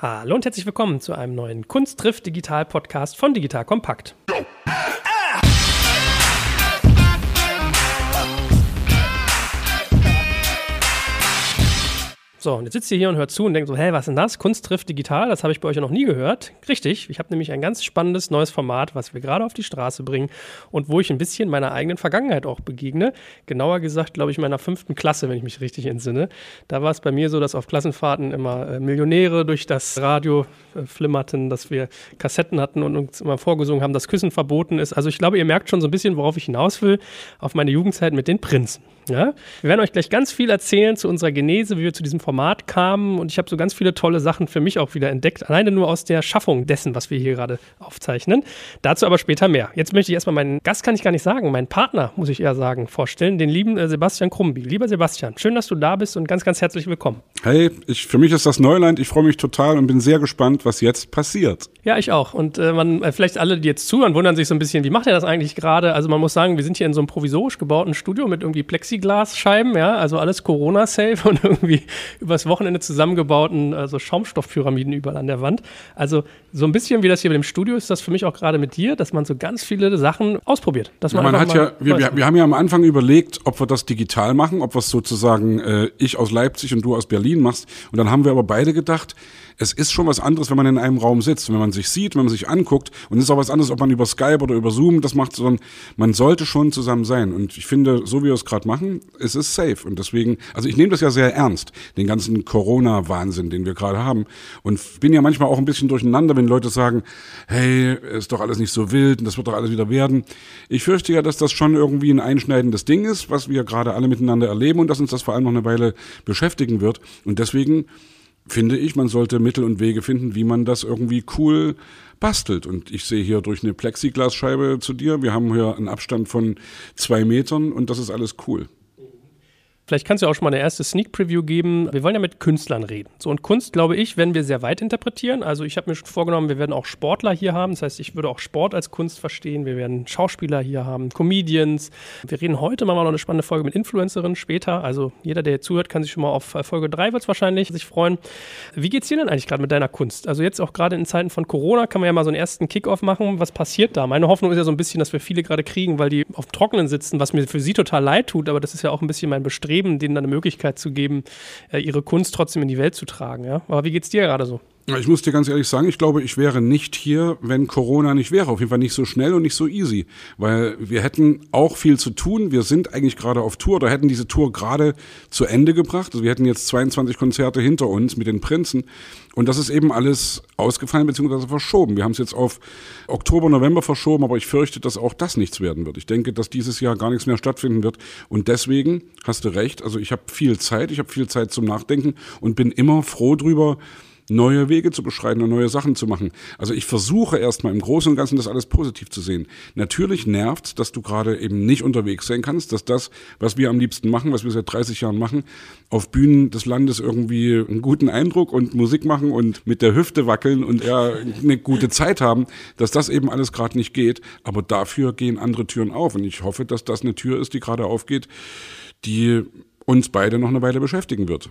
Hallo und herzlich willkommen zu einem neuen Kunst trifft Digital Podcast von Digital Kompakt. So, und jetzt sitzt ihr hier und hört zu und denkt so, hä, was ist denn das? Kunst trifft digital, das habe ich bei euch ja noch nie gehört. Richtig, ich habe nämlich ein ganz spannendes neues Format, was wir gerade auf die Straße bringen und wo ich ein bisschen meiner eigenen Vergangenheit auch begegne. Genauer gesagt, glaube ich, meiner fünften Klasse, wenn ich mich richtig entsinne. Da war es bei mir so, dass auf Klassenfahrten immer äh, Millionäre durch das Radio äh, flimmerten, dass wir Kassetten hatten und uns immer vorgesungen haben, dass Küssen verboten ist. Also ich glaube, ihr merkt schon so ein bisschen, worauf ich hinaus will, auf meine Jugendzeit mit den Prinzen. Ja? Wir werden euch gleich ganz viel erzählen zu unserer Genese, wie wir zu diesem Format kamen. Und ich habe so ganz viele tolle Sachen für mich auch wieder entdeckt. Alleine nur aus der Schaffung dessen, was wir hier gerade aufzeichnen. Dazu aber später mehr. Jetzt möchte ich erstmal meinen Gast, kann ich gar nicht sagen, meinen Partner, muss ich eher sagen, vorstellen. Den lieben äh, Sebastian Krumbi. Lieber Sebastian, schön, dass du da bist und ganz, ganz herzlich willkommen. Hey, ich, für mich ist das Neuland. Ich freue mich total und bin sehr gespannt, was jetzt passiert. Ja, ich auch. Und äh, man, äh, vielleicht alle, die jetzt zuhören, wundern sich so ein bisschen, wie macht er das eigentlich gerade? Also man muss sagen, wir sind hier in so einem provisorisch gebauten Studio mit irgendwie Plexiglasscheiben, ja, also alles Corona-safe und irgendwie übers Wochenende zusammengebauten also Schaumstoffpyramiden überall an der Wand. Also so ein bisschen wie das hier mit dem Studio ist das für mich auch gerade mit dir, dass man so ganz viele Sachen ausprobiert. Dass man, ja, man hat ja, wir, wir, wir, haben ja am Anfang überlegt, ob wir das digital machen, ob wir es sozusagen äh, ich aus Leipzig und du aus Berlin machst. Und dann haben wir aber beide gedacht, es ist schon was anderes, wenn man in einem Raum sitzt, wenn man sich sieht, wenn man sich anguckt. Und es ist auch was anderes, ob man über Skype oder über Zoom das macht, sondern man sollte schon zusammen sein. Und ich finde, so wie wir es gerade machen, es ist safe. Und deswegen, also ich nehme das ja sehr ernst, den ganzen Corona-Wahnsinn, den wir gerade haben. Und bin ja manchmal auch ein bisschen durcheinander, wenn Leute sagen, hey, ist doch alles nicht so wild und das wird doch alles wieder werden. Ich fürchte ja, dass das schon irgendwie ein einschneidendes Ding ist, was wir gerade alle miteinander erleben und dass uns das vor allem noch eine Weile beschäftigen wird. Und deswegen finde ich, man sollte Mittel und Wege finden, wie man das irgendwie cool bastelt. Und ich sehe hier durch eine Plexiglasscheibe zu dir. Wir haben hier einen Abstand von zwei Metern und das ist alles cool. Vielleicht kannst du auch schon mal eine erste Sneak Preview geben. Wir wollen ja mit Künstlern reden. So und Kunst, glaube ich, werden wir sehr weit interpretieren. Also ich habe mir schon vorgenommen, wir werden auch Sportler hier haben. Das heißt, ich würde auch Sport als Kunst verstehen. Wir werden Schauspieler hier haben, Comedians. Wir reden heute mal noch eine spannende Folge mit Influencerinnen später. Also jeder, der zuhört, kann sich schon mal auf Folge 3 wird wahrscheinlich sich freuen. Wie geht's dir denn eigentlich gerade mit deiner Kunst? Also jetzt auch gerade in Zeiten von Corona kann man ja mal so einen ersten Kickoff machen. Was passiert da? Meine Hoffnung ist ja so ein bisschen, dass wir viele gerade kriegen, weil die auf dem Trockenen sitzen, was mir für sie total leid tut. Aber das ist ja auch ein bisschen mein Bestreben Streben, denen dann eine Möglichkeit zu geben, äh, ihre Kunst trotzdem in die Welt zu tragen. Ja? Aber wie geht es dir gerade so? Ich muss dir ganz ehrlich sagen, ich glaube, ich wäre nicht hier, wenn Corona nicht wäre. Auf jeden Fall nicht so schnell und nicht so easy. Weil wir hätten auch viel zu tun. Wir sind eigentlich gerade auf Tour oder hätten diese Tour gerade zu Ende gebracht. Also wir hätten jetzt 22 Konzerte hinter uns mit den Prinzen. Und das ist eben alles ausgefallen bzw. verschoben. Wir haben es jetzt auf Oktober, November verschoben, aber ich fürchte, dass auch das nichts werden wird. Ich denke, dass dieses Jahr gar nichts mehr stattfinden wird. Und deswegen hast du recht. Also ich habe viel Zeit, ich habe viel Zeit zum Nachdenken und bin immer froh drüber, neue Wege zu beschreiten und neue Sachen zu machen. Also ich versuche erstmal im Großen und Ganzen das alles positiv zu sehen. Natürlich nervt, dass du gerade eben nicht unterwegs sein kannst, dass das, was wir am liebsten machen, was wir seit 30 Jahren machen, auf Bühnen des Landes irgendwie einen guten Eindruck und Musik machen und mit der Hüfte wackeln und eher eine gute Zeit haben, dass das eben alles gerade nicht geht. Aber dafür gehen andere Türen auf und ich hoffe, dass das eine Tür ist, die gerade aufgeht, die uns beide noch eine Weile beschäftigen wird.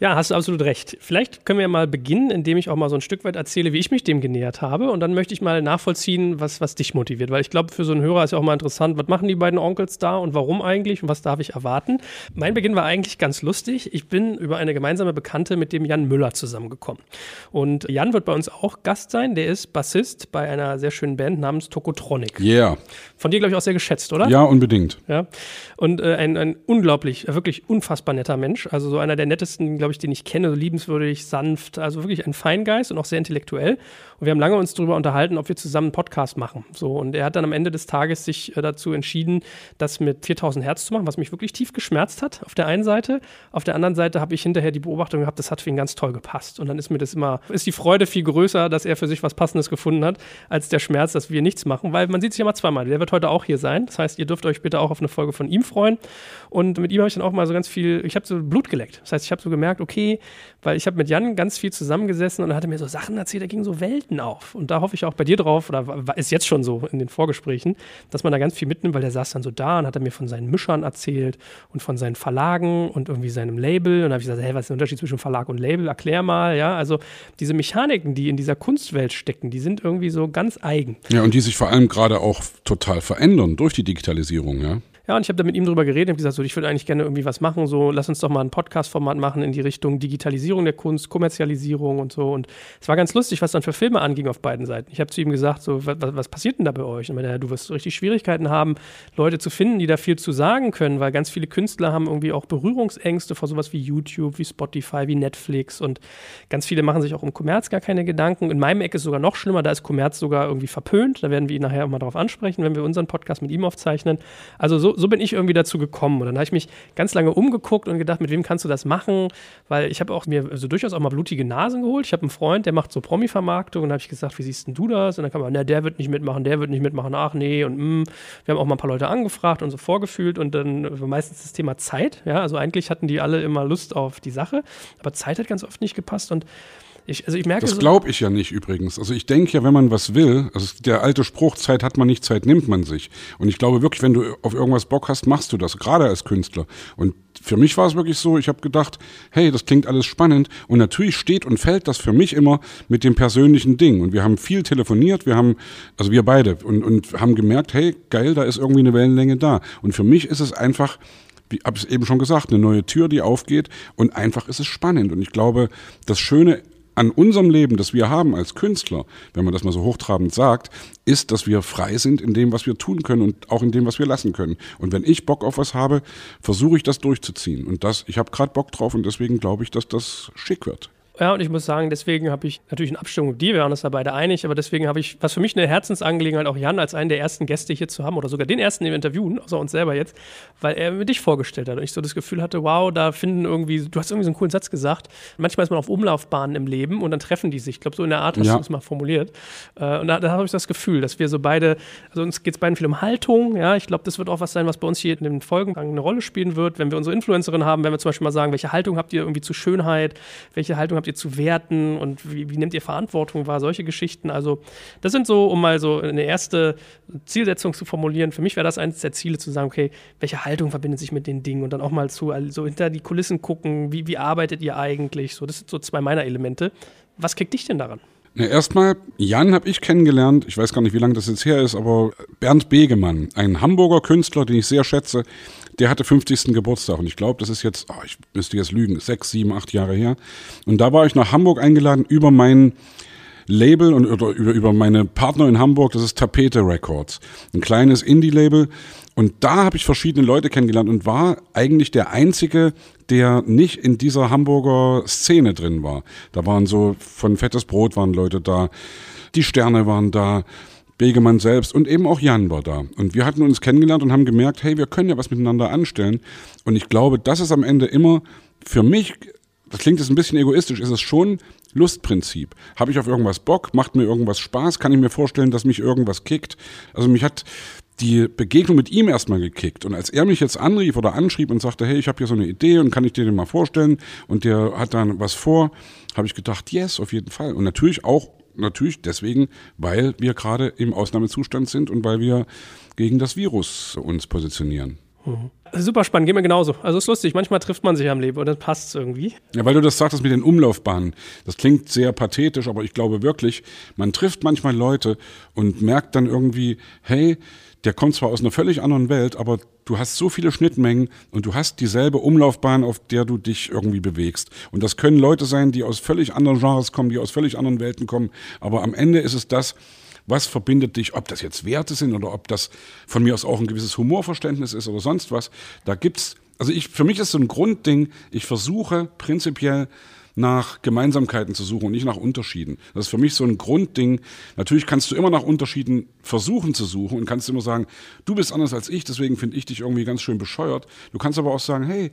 Ja, hast du absolut recht. Vielleicht können wir mal beginnen, indem ich auch mal so ein Stück weit erzähle, wie ich mich dem genähert habe. Und dann möchte ich mal nachvollziehen, was, was dich motiviert. Weil ich glaube, für so einen Hörer ist ja auch mal interessant, was machen die beiden Onkels da und warum eigentlich und was darf ich erwarten. Mein Beginn war eigentlich ganz lustig. Ich bin über eine gemeinsame Bekannte mit dem Jan Müller zusammengekommen. Und Jan wird bei uns auch Gast sein. Der ist Bassist bei einer sehr schönen Band namens Tokotronic. Yeah. Von dir, glaube ich, auch sehr geschätzt, oder? Ja, unbedingt. Ja. Und äh, ein, ein unglaublich, wirklich unfassbar netter Mensch. Also so einer der nettesten, glaube ich, den ich kenne, so liebenswürdig, sanft, also wirklich ein Feingeist und auch sehr intellektuell. Und wir haben lange uns darüber unterhalten, ob wir zusammen einen Podcast machen. So, und er hat dann am Ende des Tages sich äh, dazu entschieden, das mit 4000 Hertz zu machen, was mich wirklich tief geschmerzt hat, auf der einen Seite. Auf der anderen Seite habe ich hinterher die Beobachtung gehabt, das hat für ihn ganz toll gepasst. Und dann ist mir das immer, ist die Freude viel größer, dass er für sich was Passendes gefunden hat, als der Schmerz, dass wir nichts machen, weil man sieht sich mal zweimal. Der wird heute auch hier sein. Das heißt, ihr dürft euch bitte auch auf eine Folge von ihm freuen. Und mit ihm habe ich dann auch mal so ganz viel, ich habe so Blut geleckt. Das heißt, ich habe so gemerkt, okay, weil ich habe mit Jan ganz viel zusammengesessen und er hatte mir so Sachen erzählt, da gingen so Welten auf. Und da hoffe ich auch bei dir drauf, oder ist jetzt schon so in den Vorgesprächen, dass man da ganz viel mitnimmt, weil der saß dann so da und hat mir von seinen Mischern erzählt und von seinen Verlagen und irgendwie seinem Label. Und da habe ich gesagt, hey, was ist der Unterschied zwischen Verlag und Label? Erklär mal, ja. Also diese Mechaniken, die in dieser Kunstwelt stecken, die sind irgendwie so ganz eigen. Ja, und die sich vor allem gerade auch total verändern durch die Digitalisierung, ja. Ja, und ich habe da mit ihm drüber geredet und gesagt, so, ich würde eigentlich gerne irgendwie was machen, so lass uns doch mal ein Podcast-Format machen in die Richtung Digitalisierung der Kunst, Kommerzialisierung und so. Und es war ganz lustig, was dann für Filme anging auf beiden Seiten. Ich habe zu ihm gesagt, so, was, was passiert denn da bei euch? Und meinte, du wirst richtig Schwierigkeiten haben, Leute zu finden, die da viel zu sagen können, weil ganz viele Künstler haben irgendwie auch Berührungsängste vor sowas wie YouTube, wie Spotify, wie Netflix und ganz viele machen sich auch um Kommerz gar keine Gedanken. In meinem Eck ist es sogar noch schlimmer, da ist Kommerz sogar irgendwie verpönt. Da werden wir ihn nachher auch mal drauf ansprechen, wenn wir unseren Podcast mit ihm aufzeichnen. Also so, so bin ich irgendwie dazu gekommen. Und dann habe ich mich ganz lange umgeguckt und gedacht, mit wem kannst du das machen? Weil ich habe auch mir also durchaus auch mal blutige Nasen geholt. Ich habe einen Freund, der macht so Promi-Vermarktung und habe ich gesagt, wie siehst denn du das? Und dann kam man, na, der wird nicht mitmachen, der wird nicht mitmachen, ach nee. Und mh. wir haben auch mal ein paar Leute angefragt und so vorgefühlt und dann war meistens das Thema Zeit. Ja, also eigentlich hatten die alle immer Lust auf die Sache, aber Zeit hat ganz oft nicht gepasst und ich, also ich merke das so, glaube ich ja nicht übrigens. Also ich denke ja, wenn man was will, also der alte Spruch, Zeit hat man nicht, Zeit nimmt man sich. Und ich glaube wirklich, wenn du auf irgendwas Bock hast, machst du das, gerade als Künstler. Und für mich war es wirklich so, ich habe gedacht, hey, das klingt alles spannend. Und natürlich steht und fällt das für mich immer mit dem persönlichen Ding. Und wir haben viel telefoniert, wir haben, also wir beide, und, und haben gemerkt, hey, geil, da ist irgendwie eine Wellenlänge da. Und für mich ist es einfach wie habe ich eben schon gesagt, eine neue Tür, die aufgeht und einfach ist es spannend. Und ich glaube, das Schöne an unserem Leben, das wir haben als Künstler, wenn man das mal so hochtrabend sagt, ist, dass wir frei sind in dem, was wir tun können und auch in dem, was wir lassen können. Und wenn ich Bock auf was habe, versuche ich das durchzuziehen. Und das, ich habe gerade Bock drauf und deswegen glaube ich, dass das schick wird. Ja, und ich muss sagen, deswegen habe ich natürlich in Abstimmung mit dir, wir waren uns da beide einig, aber deswegen habe ich, was für mich eine Herzensangelegenheit, auch Jan als einen der ersten Gäste hier zu haben oder sogar den ersten im Interviewen, außer uns selber jetzt, weil er mir dich vorgestellt hat und ich so das Gefühl hatte, wow, da finden irgendwie, du hast irgendwie so einen coolen Satz gesagt, manchmal ist man auf Umlaufbahnen im Leben und dann treffen die sich. Ich glaube, so in der Art hast Ja. du es mal formuliert. Äh, Und da, da habe ich das Gefühl, dass wir so beide, also uns geht es beiden viel um Haltung, ja, ich glaube, das wird auch was sein, was bei uns hier in den Folgen eine Rolle spielen wird, wenn wir unsere Influencerin haben, wenn wir zum Beispiel mal sagen, welche Haltung habt ihr irgendwie zu Schönheit, welche Haltung habt ihr zu Werten und wie, wie nehmt ihr Verantwortung wahr, solche Geschichten. Also das sind so, um mal so eine erste Zielsetzung zu formulieren, für mich wäre das eines der Ziele zu sagen, okay, welche Haltung verbindet sich mit den Dingen und dann auch mal zu, also hinter die Kulissen gucken, wie, wie arbeitet ihr eigentlich, so, das sind so zwei meiner Elemente. Was kriegt dich denn daran? Na, erstmal, Jan habe ich kennengelernt, ich weiß gar nicht, wie lange das jetzt her ist, aber Bernd Begemann, ein Hamburger Künstler, den ich sehr schätze, der hatte 50. Geburtstag und ich glaube, das ist jetzt, oh, ich müsste jetzt lügen, sechs, sieben, acht Jahre her. Und da war ich nach Hamburg eingeladen über mein Label und oder über, über meine Partner in Hamburg, das ist Tapete Records, ein kleines Indie-Label. Und da habe ich verschiedene Leute kennengelernt und war eigentlich der Einzige, der nicht in dieser Hamburger Szene drin war. Da waren so von Fettes Brot waren Leute da, die Sterne waren da, Begemann selbst und eben auch Jan war da. Und wir hatten uns kennengelernt und haben gemerkt, hey, wir können ja was miteinander anstellen. Und ich glaube, das ist am Ende immer für mich, das klingt jetzt ein bisschen egoistisch, ist es schon Lustprinzip. Habe ich auf irgendwas Bock? Macht mir irgendwas Spaß? Kann ich mir vorstellen, dass mich irgendwas kickt? Also mich hat die Begegnung mit ihm erstmal gekickt. Und als er mich jetzt anrief oder anschrieb und sagte, hey, ich habe hier so eine Idee und kann ich dir den mal vorstellen? Und der hat dann was vor, habe ich gedacht, yes, auf jeden Fall. Und natürlich auch, natürlich deswegen, weil wir gerade im Ausnahmezustand sind und weil wir gegen das Virus uns positionieren. Mhm. Super spannend, geht mir genauso. Also ist lustig, manchmal trifft man sich am Leben und dann passt es irgendwie. Ja, weil du das sagtest mit den Umlaufbahnen. Das klingt sehr pathetisch, aber ich glaube wirklich, man trifft manchmal Leute und merkt dann irgendwie, hey, der kommt zwar aus einer völlig anderen Welt, aber du hast so viele Schnittmengen und du hast dieselbe Umlaufbahn, auf der du dich irgendwie bewegst. Und das können Leute sein, die aus völlig anderen Genres kommen, die aus völlig anderen Welten kommen. Aber am Ende ist es das, was verbindet dich, ob das jetzt Werte sind oder ob das von mir aus auch ein gewisses Humorverständnis ist oder sonst was. Da gibt's, also ich, für mich ist so ein Grundding, ich versuche prinzipiell nach Gemeinsamkeiten zu suchen und nicht nach Unterschieden. Das ist für mich so ein Grundding. Natürlich kannst du immer nach Unterschieden versuchen zu suchen und kannst immer sagen, du bist anders als ich, deswegen finde ich dich irgendwie ganz schön bescheuert. Du kannst aber auch sagen, hey,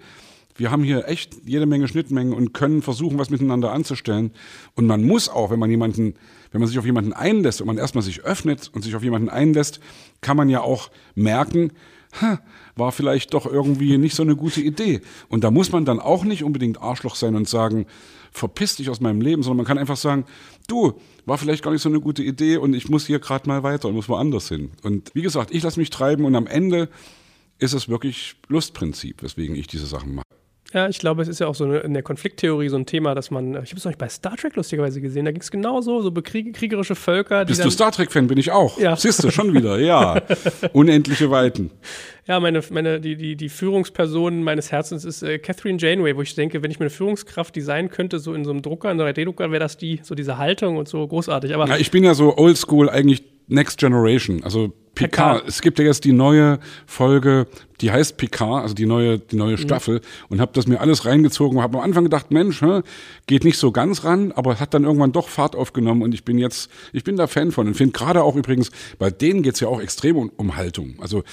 wir haben hier echt jede Menge Schnittmengen und können versuchen, was miteinander anzustellen. Und man muss auch, wenn man jemanden, wenn man sich auf jemanden einlässt und man erstmal sich öffnet und sich auf jemanden einlässt, kann man ja auch merken, war vielleicht doch irgendwie nicht so eine gute Idee. Und da muss man dann auch nicht unbedingt Arschloch sein und sagen, verpiss dich aus meinem Leben, sondern man kann einfach sagen, du, war vielleicht gar nicht so eine gute Idee und ich muss hier gerade mal weiter und muss woanders hin. Und wie gesagt, ich lasse mich treiben und am Ende ist es wirklich Lustprinzip, weswegen ich diese Sachen mache. Ja, ich glaube, es ist ja auch so eine, in der Konflikttheorie so ein Thema, dass man, ich habe es euch bei Star Trek lustigerweise gesehen, da ging es genauso, so bekrieg, kriegerische Völker. Bist du Star Trek-Fan? Bin ich auch. Ja. Siehst du, schon wieder, ja. Unendliche Weiten. Ja, meine, meine, die, die, die Führungsperson meines Herzens ist äh, Catherine Janeway, wo ich denke, wenn ich mir eine Führungskraft designen könnte, so in so einem Drucker, in so einem 3D-Drucker, wäre das die, so diese Haltung und so großartig. Aber ja, ich bin ja so oldschool, eigentlich Next Generation. Also Picard. Es gibt ja jetzt die neue Folge, die heißt Picard, also die neue, die neue mhm. Staffel, und habe das mir alles reingezogen. Habe am Anfang gedacht, Mensch, hä, geht nicht so ganz ran, aber hat dann irgendwann doch Fahrt aufgenommen und ich bin jetzt, ich bin da Fan von und finde gerade auch übrigens, bei denen geht's ja auch extrem um, um Haltung. Also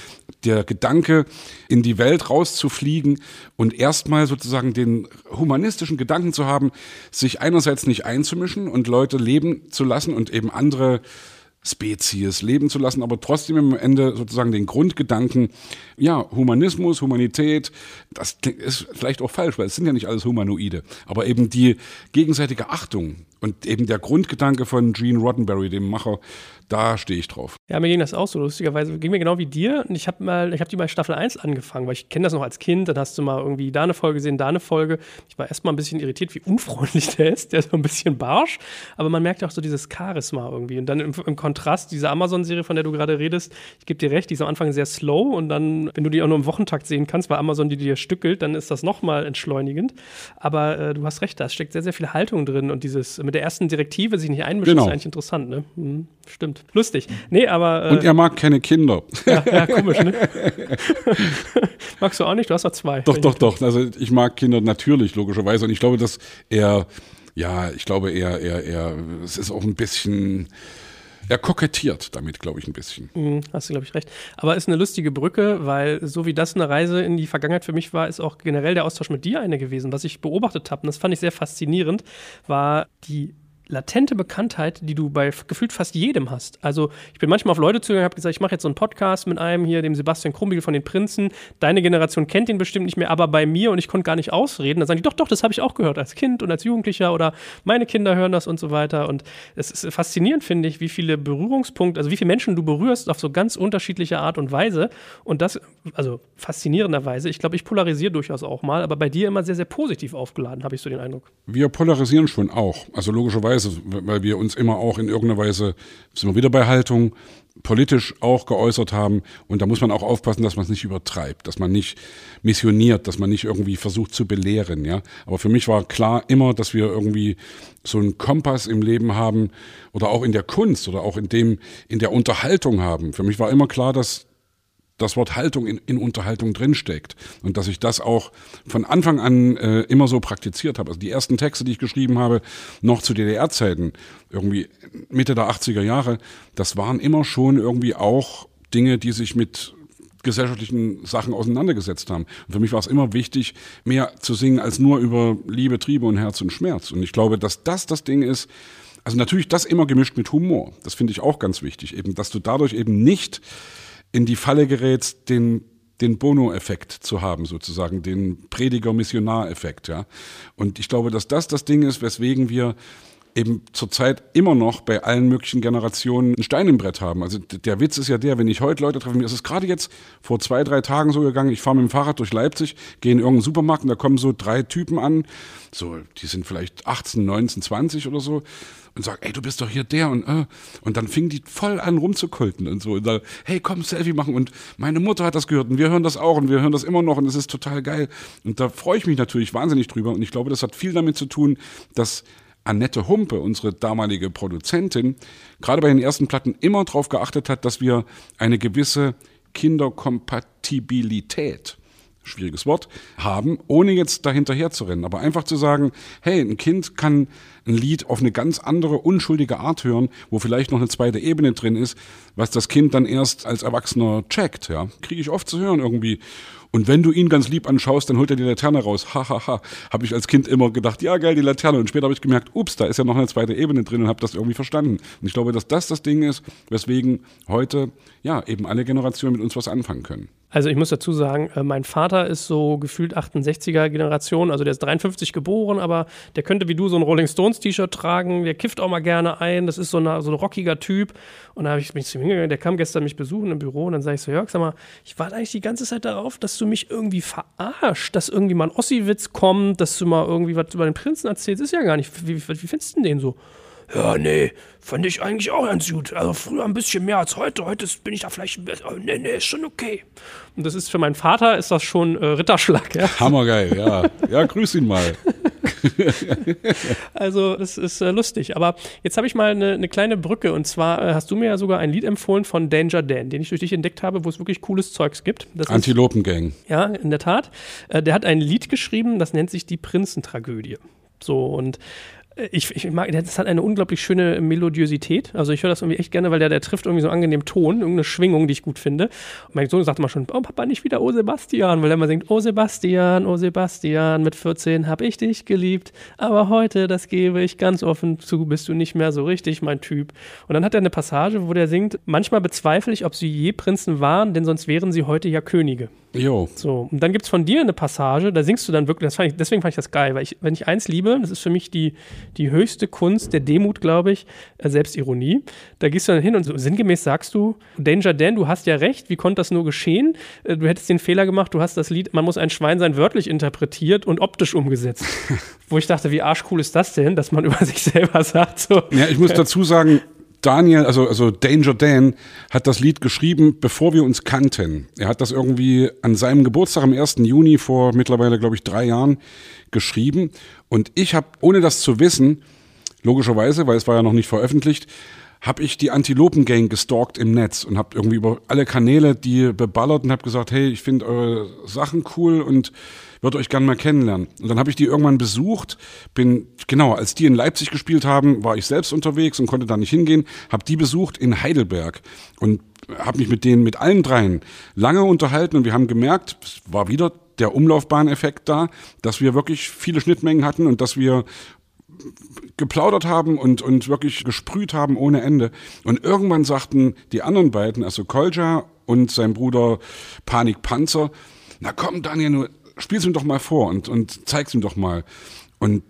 der Gedanke, in die Welt rauszufliegen und erstmal sozusagen den humanistischen Gedanken zu haben, sich einerseits nicht einzumischen und Leute leben zu lassen und eben andere Spezies leben zu lassen, aber trotzdem am Ende sozusagen den Grundgedanken, ja, Humanismus, Humanität, das ist vielleicht auch falsch, weil es sind ja nicht alles Humanoide, aber eben die gegenseitige Achtung und eben der Grundgedanke von Gene Roddenberry, dem Macher da stehe ich drauf. Ja, mir ging das auch so, lustigerweise. Ging mir genau wie dir. Und ich habe mal, ich habe die bei Staffel 1 angefangen, weil ich kenne das noch als Kind. Dann hast du mal irgendwie da eine Folge gesehen, da eine Folge. Ich war erstmal ein bisschen irritiert, wie unfreundlich der ist. Der ist so ein bisschen barsch. Aber man merkt auch so dieses Charisma irgendwie. Und dann im, im Kontrast, diese Amazon-Serie, von der du gerade redest, ich gebe dir recht, die ist am Anfang sehr slow. Und dann, wenn du die auch nur im Wochentakt sehen kannst, weil Amazon die dir stückelt, dann ist das nochmal entschleunigend. Aber äh, du hast recht, da steckt sehr, sehr viel Haltung drin. Und dieses mit der ersten Direktive sich nicht einmischen, genau. ist eigentlich interessant. Ne? Hm, stimmt stimmt. Lustig. Nee, aber. Äh, Und er mag keine Kinder. Ja, ja komisch, ne? Magst du auch nicht? Du hast doch zwei. Doch, doch, doch. Also ich mag Kinder natürlich, logischerweise. Und ich glaube, dass er, ja, ich glaube, er, er, er, es ist auch ein bisschen. Er kokettiert damit, glaube ich, ein bisschen. Mhm, hast du, glaube ich, recht. Aber ist eine lustige Brücke, weil so wie das eine Reise in die Vergangenheit für mich war, ist auch generell der Austausch mit dir eine gewesen. Was ich beobachtet habe, und das fand ich sehr faszinierend, war die latente Bekanntheit, die du bei gefühlt fast jedem hast. Also ich bin manchmal auf Leute zugegangen, habe gesagt, ich mache jetzt so einen Podcast mit einem hier, dem Sebastian Krumbiegel von den Prinzen. Deine Generation kennt ihn bestimmt nicht mehr, aber bei mir und ich konnte gar nicht ausreden. Dann sagen die, doch, doch, das habe ich auch gehört als Kind und als Jugendlicher oder meine Kinder hören das und so weiter. Und es ist faszinierend, finde ich, wie viele Berührungspunkte, also wie viele Menschen du berührst auf so ganz unterschiedliche Art und Weise. Und das, also faszinierenderweise, ich glaube, ich polarisiere durchaus auch mal, aber bei dir immer sehr, sehr positiv aufgeladen, habe ich so den Eindruck. Wir polarisieren schon auch. Also logischerweise Weise, weil wir uns immer auch in irgendeiner Weise, sind wir wieder bei Haltung, politisch auch geäußert haben. Und da muss man auch aufpassen, dass man es nicht übertreibt, dass man nicht missioniert, dass man nicht irgendwie versucht zu belehren, ja. Aber für mich war klar immer, dass wir irgendwie so einen Kompass im Leben haben oder auch in der Kunst oder auch in dem, in der Unterhaltung haben. Für mich war immer klar, dass das Wort Haltung in, in Unterhaltung drinsteckt und dass ich das auch von Anfang an äh, immer so praktiziert habe. Also die ersten Texte, die ich geschrieben habe, noch zu DDR-Zeiten, irgendwie Mitte der 80er Jahre, das waren immer schon irgendwie auch Dinge, die sich mit gesellschaftlichen Sachen auseinandergesetzt haben. Und für mich war es immer wichtig, mehr zu singen als nur über Liebe, Triebe und Herz und Schmerz. Und ich glaube, dass das das Ding ist, also natürlich das immer gemischt mit Humor. Das finde ich auch ganz wichtig, eben, dass du dadurch eben nicht in die Falle gerätst, den den Bono-Effekt zu haben, sozusagen, den Prediger-Missionar-Effekt, ja. Und ich glaube, dass das das Ding ist, weswegen wir eben zurzeit immer noch bei allen möglichen Generationen ein Stein im Brett haben. Also der Witz ist ja der, wenn ich heute Leute treffe, mir ist es gerade jetzt vor zwei, drei Tagen so gegangen, ich fahre mit dem Fahrrad durch Leipzig, gehe in irgendeinen Supermarkt und da kommen so drei Typen an, so, die sind vielleicht 18, 19, 20 oder so und sagen, ey, du bist doch hier der und äh. und dann fingen die voll an rumzukulten und so und dann, hey, komm, Selfie machen und meine Mutter hat das gehört und wir hören das auch und wir hören das immer noch und es ist total geil und da freue ich mich natürlich wahnsinnig drüber und ich glaube, das hat viel damit zu tun, dass Annette Humpe, unsere damalige Produzentin, gerade bei den ersten Platten immer darauf geachtet hat, dass wir eine gewisse Kinderkompatibilität schwieriges Wort, haben, ohne jetzt dahinterher zu rennen. Aber einfach zu sagen, hey, ein Kind kann ein Lied auf eine ganz andere, unschuldige Art hören, wo vielleicht noch eine zweite Ebene drin ist, was das Kind dann erst als Erwachsener checkt, ja. Kriege ich oft zu hören irgendwie. Und wenn du ihn ganz lieb anschaust, dann holt er die Laterne raus. Hahaha. Ha, ha. Habe ich als Kind immer gedacht, ja geil, die Laterne. Und später habe ich gemerkt, ups, da ist ja noch eine zweite Ebene drin und habe das irgendwie verstanden. Und ich glaube, dass das das Ding ist, weswegen heute ja eben alle Generationen mit uns was anfangen können. Also ich muss dazu sagen, äh, mein Vater ist so gefühlt 68er Generation, also der ist 53 geboren, aber der könnte wie du so ein Rolling Stones T-Shirt tragen, der kifft auch mal gerne ein, das ist so, eine, so ein rockiger Typ. Und da habe ich mich zu ihm hingegangen, der kam gestern mich besuchen im Büro und dann sage ich so, Jörg, sag mal, ich warte eigentlich die ganze Zeit darauf, dass du mich irgendwie verarscht, dass irgendwie mal ein Ossi-Witz kommt, dass du mal irgendwie was über den Prinzen erzählst, ist ja gar nicht. Wie, wie, wie findest du denn den so? Ja, nee, fand ich eigentlich auch ganz gut. Also früher ein bisschen mehr als heute. Heute bin ich da vielleicht ein bisschen. Oh, nee, nee, ist schon okay. Und das ist für meinen Vater ist das schon äh, Ritterschlag. Ja? Hammergeil, ja. Ja, grüß ihn mal. also, das ist äh, lustig. Aber jetzt habe ich mal eine, eine, kleine Brücke. Und zwar äh, hast du mir ja sogar ein Lied empfohlen von Danger Dan, den ich durch dich entdeckt habe, wo es wirklich cooles Zeugs gibt. Antilopengang. Ja, in der Tat. Äh, der hat ein Lied geschrieben, das nennt sich Die Prinzentragödie. So, und ich, ich mag, das hat eine unglaublich schöne Melodiosität. Also ich höre das irgendwie echt gerne, weil der, der trifft irgendwie so einen angenehmen Ton, irgendeine Schwingung, die ich gut finde. Und mein Sohn sagt immer schon, oh Papa, nicht wieder Oh Sebastian, weil er immer singt, Oh Sebastian, oh Sebastian, mit 14 hab ich dich geliebt, aber heute, das gebe ich ganz offen zu, bist du nicht mehr so richtig mein Typ. Und dann hat er eine Passage, wo der singt, manchmal bezweifle ich, ob sie je Prinzen waren, denn sonst wären sie heute ja Könige. Jo. So, und dann gibt es von dir eine Passage, da singst du dann wirklich, fand ich, deswegen fand ich das geil, weil ich, wenn ich eins liebe, das ist für mich die, die höchste Kunst der Demut, glaube ich, äh, Selbstironie. Da gehst du dann hin und so, sinngemäß sagst du, Danger Dan, du hast ja recht, wie konnte das nur geschehen? Äh, du hättest den Fehler gemacht, du hast das Lied, man muss ein Schwein sein, wörtlich interpretiert und optisch umgesetzt. Wo ich dachte, wie arschcool ist das denn, dass man über sich selber sagt, so. Ja, ich muss dazu sagen, Daniel, also, also Danger Dan, hat das Lied geschrieben, bevor wir uns kannten. Er hat das irgendwie an seinem Geburtstag am 1. Juni vor mittlerweile, glaube ich, drei Jahren geschrieben. Und ich habe, ohne das zu wissen, logischerweise, weil es war ja noch nicht veröffentlicht, habe ich die Antilopen-Gang gestalkt im Netz und habe irgendwie über alle Kanäle die beballert und habe gesagt, hey, ich finde eure Sachen cool und würde euch gerne mal kennenlernen. Und dann habe ich die irgendwann besucht, bin, genau, als die in Leipzig gespielt haben, war ich selbst unterwegs und konnte da nicht hingehen, habe die besucht in Heidelberg und habe mich mit denen, mit allen dreien lange unterhalten und wir haben gemerkt, es war wieder der Umlaufbahneffekt da, dass wir wirklich viele Schnittmengen hatten und dass wir geplaudert haben und, und wirklich gesprüht haben ohne Ende. Und irgendwann sagten die anderen beiden, also Kolja und sein Bruder Panik Panzer, na komm Daniel, spiel's ihm doch mal vor und, und zeig's ihm doch mal. Und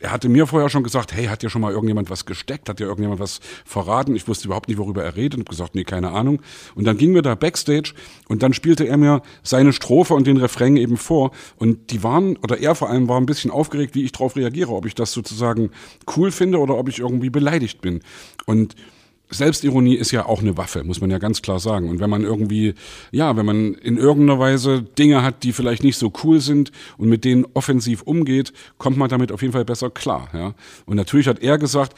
er hatte mir vorher schon gesagt, hey, hat dir schon mal irgendjemand was gesteckt? Hat dir irgendjemand was verraten? Ich wusste überhaupt nicht, worüber er redet und gesagt, nee, keine Ahnung. Und dann gingen wir da backstage und dann spielte er mir seine Strophe und den Refrain eben vor. Und die waren, oder er vor allem war ein bisschen aufgeregt, wie ich darauf reagiere, ob ich das sozusagen cool finde oder ob ich irgendwie beleidigt bin. Und Selbstironie ist ja auch eine Waffe, muss man ja ganz klar sagen. Und wenn man irgendwie, ja, wenn man in irgendeiner Weise Dinge hat, die vielleicht nicht so cool sind und mit denen offensiv umgeht, kommt man damit auf jeden Fall besser klar. Ja? Und natürlich hat er gesagt,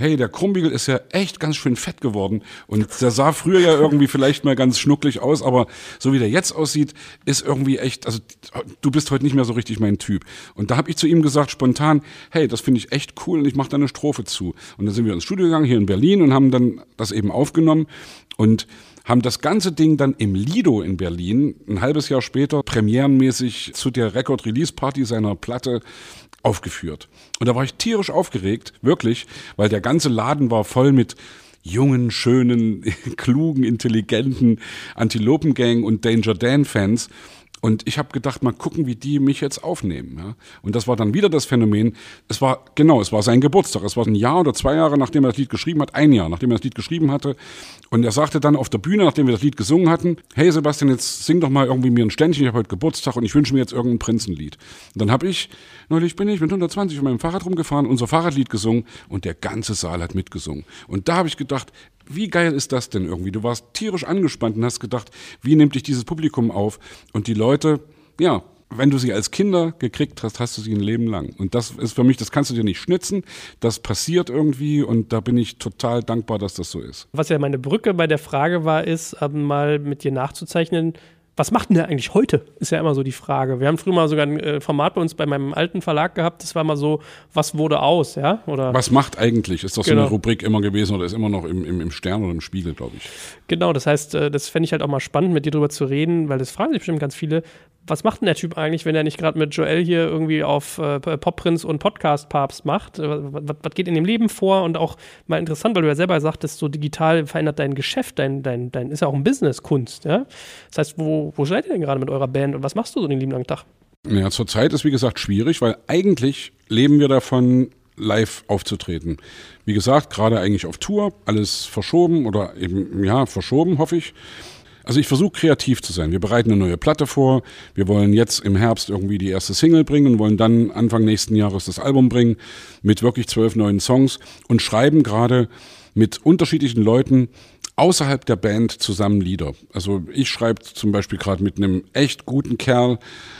hey, der Krummbiegel ist ja echt ganz schön fett geworden und der sah früher ja irgendwie vielleicht mal ganz schnucklig aus, aber so wie der jetzt aussieht, ist irgendwie echt, also du bist heute nicht mehr so richtig mein Typ. Und da habe ich zu ihm gesagt spontan, hey, das finde ich echt cool und ich mache da eine Strophe zu. Und dann sind wir ins Studio gegangen hier in Berlin und haben dann das eben aufgenommen und haben das ganze Ding dann im Lido in Berlin ein halbes Jahr später premierenmäßig zu der Record-Release-Party seiner Platte aufgeführt. Und da war ich tierisch aufgeregt, wirklich, weil der ganze Laden war voll mit jungen, schönen, klugen, intelligenten Antilopengang und Danger Dan Fans. Und ich habe gedacht, mal gucken, wie die mich jetzt aufnehmen. Ja? Und das war dann wieder das Phänomen. Es war, genau, es war sein Geburtstag. Es war ein Jahr oder zwei Jahre, nachdem er das Lied geschrieben hat. Ein Jahr, nachdem er das Lied geschrieben hatte. Und er sagte dann auf der Bühne, nachdem wir das Lied gesungen hatten, hey Sebastian, jetzt sing doch mal irgendwie mir ein Ständchen. Ich habe heute Geburtstag und ich wünsche mir jetzt irgendein Prinzenlied. Und dann habe ich, neulich bin ich mit 120 auf meinem Fahrrad rumgefahren, unser Fahrradlied gesungen und der ganze Saal hat mitgesungen. Und da habe ich gedacht, wie geil ist das denn irgendwie? Du warst tierisch angespannt und hast gedacht, wie nimmt dich dieses Publikum auf? Und die Leute, ja, wenn du sie als Kinder gekriegt hast, hast du sie ein Leben lang. Und das ist für mich, das kannst du dir nicht schnitzen. Das passiert irgendwie und da bin ich total dankbar, dass das so ist. Was ja meine Brücke bei der Frage war, ist, ähm, mal mit dir nachzuzeichnen, was macht denn der eigentlich heute? Ist ja immer so die Frage. Wir haben früher mal sogar ein äh, Format bei uns bei meinem alten Verlag gehabt, das war mal so, was wurde aus, ja? Oder was macht eigentlich? Ist doch genau. so eine genau. Rubrik immer gewesen oder ist immer noch im, im, im Stern oder im Spiegel, glaube ich. Genau, das heißt, äh, das fände ich halt auch mal spannend, mit dir drüber zu reden, weil das fragen sich bestimmt ganz viele. Was macht denn der Typ eigentlich, wenn er nicht gerade mit Joel hier irgendwie auf äh, Pop-Prinz und Podcast-Papst macht? Äh, was, was, geht in dem Leben vor? Und auch mal interessant, weil du ja selber sagtest, so digital verändert dein Geschäft, dein, dein, dein ist ja auch ein Business-Kunst, ja? Das heißt, wo, wo seid ihr denn gerade mit eurer Band und was machst du so den lieben langen Tag? Ja, zurzeit ist wie gesagt schwierig, weil eigentlich leben wir davon, live aufzutreten. Wie gesagt, gerade eigentlich auf Tour, alles verschoben oder eben, ja, verschoben, hoffe ich. Also ich versuche kreativ zu sein. Wir bereiten eine neue Platte vor. Wir wollen jetzt im Herbst irgendwie die erste Single bringen und wollen dann Anfang nächsten Jahres das Album bringen mit wirklich zwölf neuen Songs und schreiben gerade mit unterschiedlichen Leuten außerhalb der Band zusammen Lieder. Also ich schreibe zum Beispiel gerade mit einem echt guten Kerl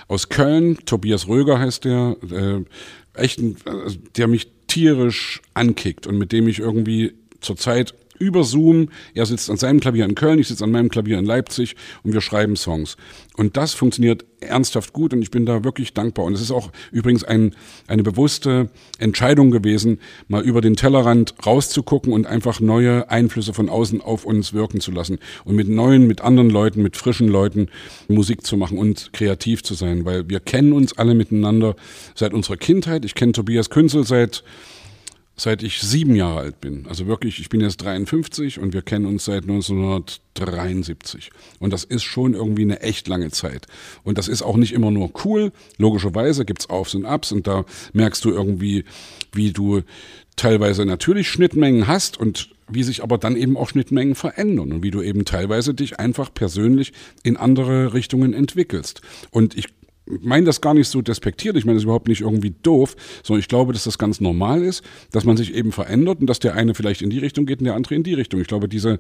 aus Köln, Tobias Röger heißt der, äh, echt, also der mich tierisch ankickt und mit dem ich irgendwie zurzeit über Zoom. Er sitzt an seinem Klavier in Köln, ich sitze an meinem Klavier in Leipzig und wir schreiben Songs. Und das funktioniert ernsthaft gut und ich bin da wirklich dankbar. Und es ist auch übrigens ein, eine bewusste Entscheidung gewesen, mal über den Tellerrand rauszugucken und einfach neue Einflüsse von außen auf uns wirken zu lassen und mit neuen, mit anderen Leuten, mit frischen Leuten Musik zu machen und kreativ zu sein, weil wir kennen uns alle miteinander seit unserer Kindheit. Ich kenne Tobias Künzel seit seit ich sieben Jahre alt bin. Also wirklich, ich bin jetzt 53 und wir kennen uns seit 1973. Und das ist schon irgendwie eine echt lange Zeit. Und das ist auch nicht immer nur cool. Logischerweise gibt's Aufs und Abs und da merkst du irgendwie, wie du teilweise natürlich Schnittmengen hast und wie sich aber dann eben auch Schnittmengen verändern und wie du eben teilweise dich einfach persönlich in andere Richtungen entwickelst. Und ich meine das gar nicht so despektierlich, ich meine das überhaupt nicht irgendwie doof, sondern ich glaube, dass das ganz normal ist, dass man sich eben verändert und dass der eine vielleicht in die Richtung geht und der andere in die Richtung. Ich glaube, diese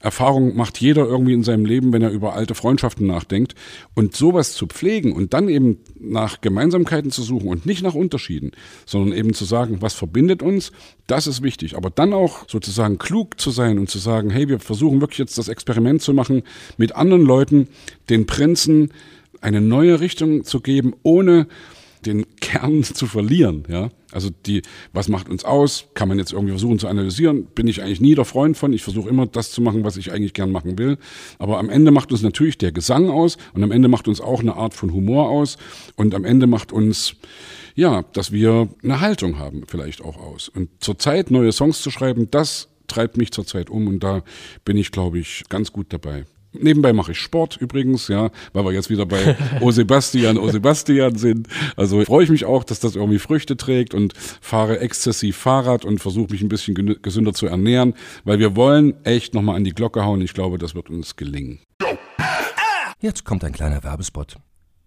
Erfahrung macht jeder irgendwie in seinem Leben, wenn er über alte Freundschaften nachdenkt. Und sowas zu pflegen und dann eben nach Gemeinsamkeiten zu suchen und nicht nach Unterschieden, sondern eben zu sagen, was verbindet uns, das ist wichtig. Aber dann auch sozusagen klug zu sein und zu sagen, hey, wir versuchen wirklich jetzt das Experiment zu machen, mit anderen Leuten den Prinzen eine neue Richtung zu geben, ohne den Kern zu verlieren, ja. Also die, was macht uns aus? Kann man jetzt irgendwie versuchen zu analysieren? Bin ich eigentlich nie der Freund von. Ich versuche immer das zu machen, was ich eigentlich gern machen will. Aber am Ende macht uns natürlich der Gesang aus und am Ende macht uns auch eine Art von Humor aus und am Ende macht uns, ja, dass wir eine Haltung haben vielleicht auch aus. Und zurzeit neue Songs zu schreiben, das treibt mich zurzeit um und da bin ich, glaube ich, ganz gut dabei. Nebenbei mache ich Sport übrigens, ja, weil wir jetzt wieder bei O Sebastian, O Sebastian sind. Also freue ich mich auch, dass das irgendwie Früchte trägt und fahre exzessiv Fahrrad und versuche mich ein bisschen gesünder zu ernähren, weil wir wollen echt nochmal an die Glocke hauen. Ich glaube, das wird uns gelingen. Jetzt kommt ein kleiner Werbespot.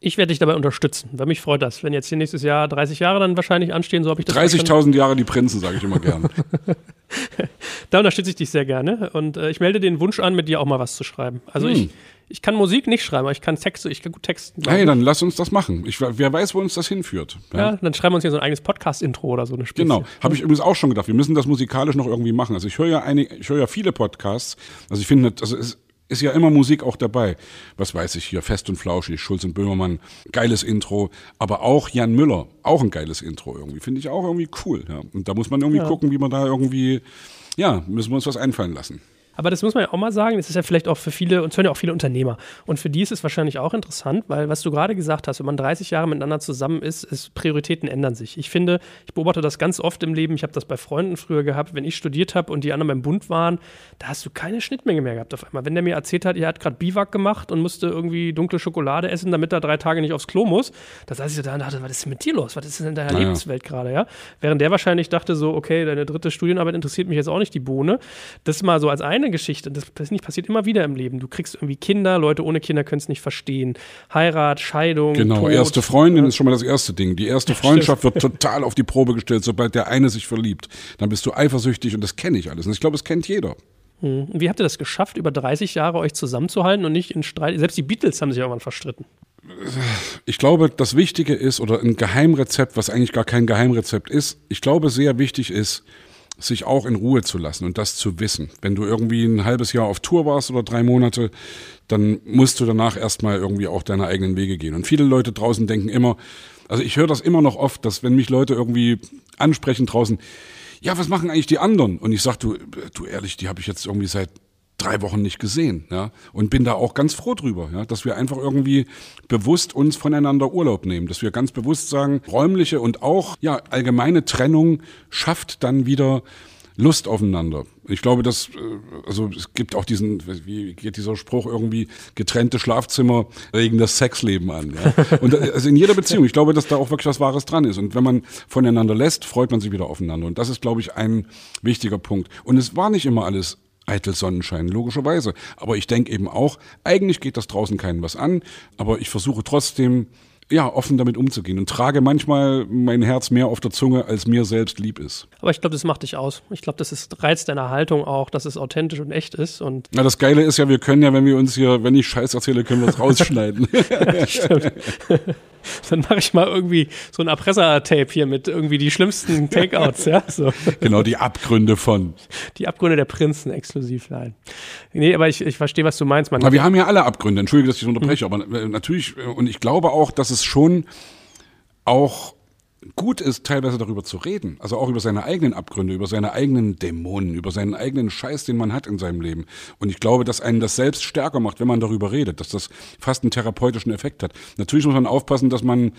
Ich werde dich dabei unterstützen, weil mich freut das. Wenn jetzt hier nächstes Jahr 30 Jahre dann wahrscheinlich anstehen, so habe ich das 30.000 Jahre die Prinzen, sage ich immer gern. da unterstütze ich dich sehr gerne und äh, ich melde den Wunsch an, mit dir auch mal was zu schreiben. Also hm. ich, ich kann Musik nicht schreiben, aber ich kann Texte, ich kann gut texten. Hey, dann lass uns das machen. Ich, wer weiß, wo uns das hinführt. Ja, ja dann schreiben wir uns hier so ein eigenes Podcast-Intro oder so eine Spitze. Genau, habe ich übrigens auch schon gedacht. Wir müssen das musikalisch noch irgendwie machen. Also ich höre ja, eine, ich höre ja viele Podcasts. Also ich finde, also es ist ja immer Musik auch dabei. Was weiß ich hier, Fest und Flauschig, Schulz und Böhmermann, geiles Intro. Aber auch Jan Müller, auch ein geiles Intro irgendwie. Finde ich auch irgendwie cool. Ja. Und da muss man irgendwie ja. gucken, wie man da irgendwie, ja, müssen wir uns was einfallen lassen. Aber das muss man ja auch mal sagen, das ist ja vielleicht auch für viele, uns hören ja auch viele Unternehmer. Und für die ist es wahrscheinlich auch interessant, weil was du gerade gesagt hast, wenn man 30 Jahre miteinander zusammen ist, ist Prioritäten ändern sich. Ich finde, ich beobachte das ganz oft im Leben. Ich habe das bei Freunden früher gehabt, wenn ich studiert habe und die anderen beim Bund waren, da hast du keine Schnittmenge mehr gehabt auf einmal. Wenn der mir erzählt hat, er hat gerade Biwak gemacht und musste irgendwie dunkle Schokolade essen, damit er drei Tage nicht aufs Klo muss, da saß ich da und dachte, was ist denn mit dir los? Was ist denn in deiner naja. Lebenswelt gerade, ja? Während der wahrscheinlich dachte so, okay, deine dritte Studienarbeit interessiert mich jetzt auch nicht die Bohne. Das mal so als eine Geschichte. Das passiert immer wieder im Leben. Du kriegst irgendwie Kinder, Leute ohne Kinder können es nicht verstehen. Heirat, Scheidung. Genau, Tod, erste Freundin äh, ist schon mal das erste Ding. Die erste Freundschaft wird total auf die Probe gestellt, sobald der eine sich verliebt. Dann bist du eifersüchtig und das kenne ich alles. Und ich glaube, es kennt jeder. Hm. Wie habt ihr das geschafft, über 30 Jahre euch zusammenzuhalten und nicht in Streit? Selbst die Beatles haben sich irgendwann verstritten. Ich glaube, das Wichtige ist, oder ein Geheimrezept, was eigentlich gar kein Geheimrezept ist, ich glaube, sehr wichtig ist, sich auch in Ruhe zu lassen und das zu wissen. Wenn du irgendwie ein halbes Jahr auf Tour warst oder drei Monate, dann musst du danach erstmal irgendwie auch deine eigenen Wege gehen. Und viele Leute draußen denken immer, also ich höre das immer noch oft, dass wenn mich Leute irgendwie ansprechen draußen, ja, was machen eigentlich die anderen? Und ich sag, du, du ehrlich, die habe ich jetzt irgendwie seit drei Wochen nicht gesehen, ja, und bin da auch ganz froh drüber, ja, dass wir einfach irgendwie bewusst uns voneinander Urlaub nehmen, dass wir ganz bewusst sagen, räumliche und auch ja allgemeine Trennung schafft dann wieder Lust aufeinander. Ich glaube, dass äh, also es gibt auch diesen, wie geht dieser Spruch irgendwie getrennte Schlafzimmer regen das Sexleben an. Ja? Und äh, also in jeder Beziehung. Ich glaube, dass da auch wirklich was Wahres dran ist. Und wenn man voneinander lässt, freut man sich wieder aufeinander. Und das ist, glaube ich, ein wichtiger Punkt. Und es war nicht immer alles eitel Sonnenschein, logischerweise. Aber ich denke eben auch, eigentlich geht das draußen keinen was an, aber ich versuche trotzdem, ja, offen damit umzugehen und trage manchmal mein Herz mehr auf der Zunge, als mir selbst lieb ist. Aber ich glaube, das macht dich aus. Ich glaube, das ist Reiz deiner Haltung auch, dass es authentisch und echt ist. Und Na, das Geile ist ja, wir können ja, wenn wir uns hier, wenn ich Scheiß erzähle, können wir es rausschneiden. ja, stimmt. dann mache ich mal irgendwie so ein Erpresser-Tape hier mit irgendwie die schlimmsten Takeouts, ja. So. Genau, die Abgründe von. Die Abgründe der Prinzen exklusiv, nein. Nee, aber ich, ich verstehe, was du meinst. Man aber wir haben ja alle Abgründe, entschuldige, dass ich unterbreche, mhm. aber äh, natürlich, äh, und ich glaube auch, dass es schon auch gut ist, teilweise darüber zu reden. Also auch über seine eigenen Abgründe, über seine eigenen Dämonen, über seinen eigenen Scheiß, den man hat in seinem Leben. Und ich glaube, dass einen das selbst stärker macht, wenn man darüber redet, dass das fast einen therapeutischen Effekt hat. Natürlich muss man aufpassen, dass man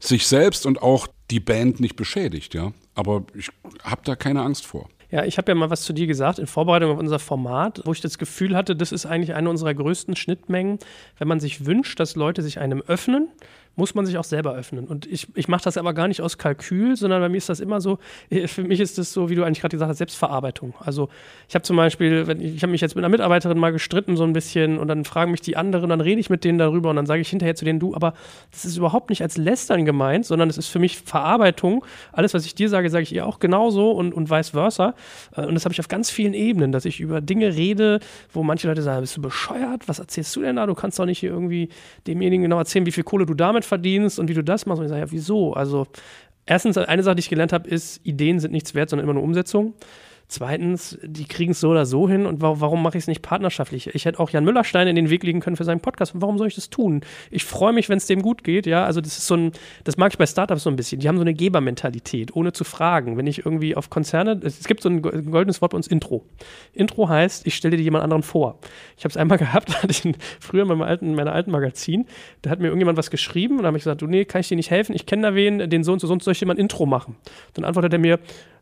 sich selbst und auch die Band nicht beschädigt, ja. Aber ich habe da keine Angst vor. Ja, ich habe ja mal was zu dir gesagt in Vorbereitung auf unser Format, wo ich das Gefühl hatte, das ist eigentlich eine unserer größten Schnittmengen, wenn man sich wünscht, dass Leute sich einem öffnen, muss man sich auch selber öffnen. Und ich, ich mache das aber gar nicht aus Kalkül, sondern bei mir ist das immer so, äh, für mich ist das so, wie du eigentlich gerade gesagt hast, Selbstverarbeitung. Also ich habe zum Beispiel, wenn ich, ich habe mich jetzt mit einer Mitarbeiterin mal gestritten so ein bisschen und dann fragen mich die anderen, dann rede ich mit denen darüber und dann sage ich hinterher zu denen, du, aber das ist überhaupt nicht als Lästern gemeint, sondern es ist für mich Verarbeitung. Alles, was ich dir sage, sage ich ihr auch genauso und, und vice versa. Äh, und das habe ich auf ganz vielen Ebenen, dass ich über Dinge rede, wo manche Leute sagen, bist du bescheuert? Was erzählst du denn da? Du kannst doch nicht hier irgendwie demjenigen genau erzählen, wie viel Kohle du damit verdienst und wie du das machst. Und ich sage, ja, wieso? Also erstens, eine Sache, die ich gelernt habe, ist, Ideen sind nichts wert, sondern immer nur Umsetzung. Zweitens, die kriegen es so oder so hin und warum mache ich es nicht partnerschaftlich? Ich hätte auch Jan Müllerstein in den Weg legen können für seinen Podcast. Warum soll ich das tun? Ich freue mich, wenn es dem gut geht, ja. Also das ist so ein, das mag ich bei Startups so ein bisschen. Die haben so eine Gebermentalität, ohne zu fragen. Wenn ich irgendwie auf Konzerne, es gibt so ein goldenes Wort bei uns Intro. Intro heißt, ich stelle dir jemand anderen vor. Ich habe es einmal gehabt, hatte ich früher in meinem alten, meiner alten Magazin, da hat mir irgendjemand was geschrieben und da habe ich gesagt, du nee, kann ich dir nicht helfen? Ich kenne da wen, den so und so, sonst soll ich ein Intro machen. Dann antwortet er mir,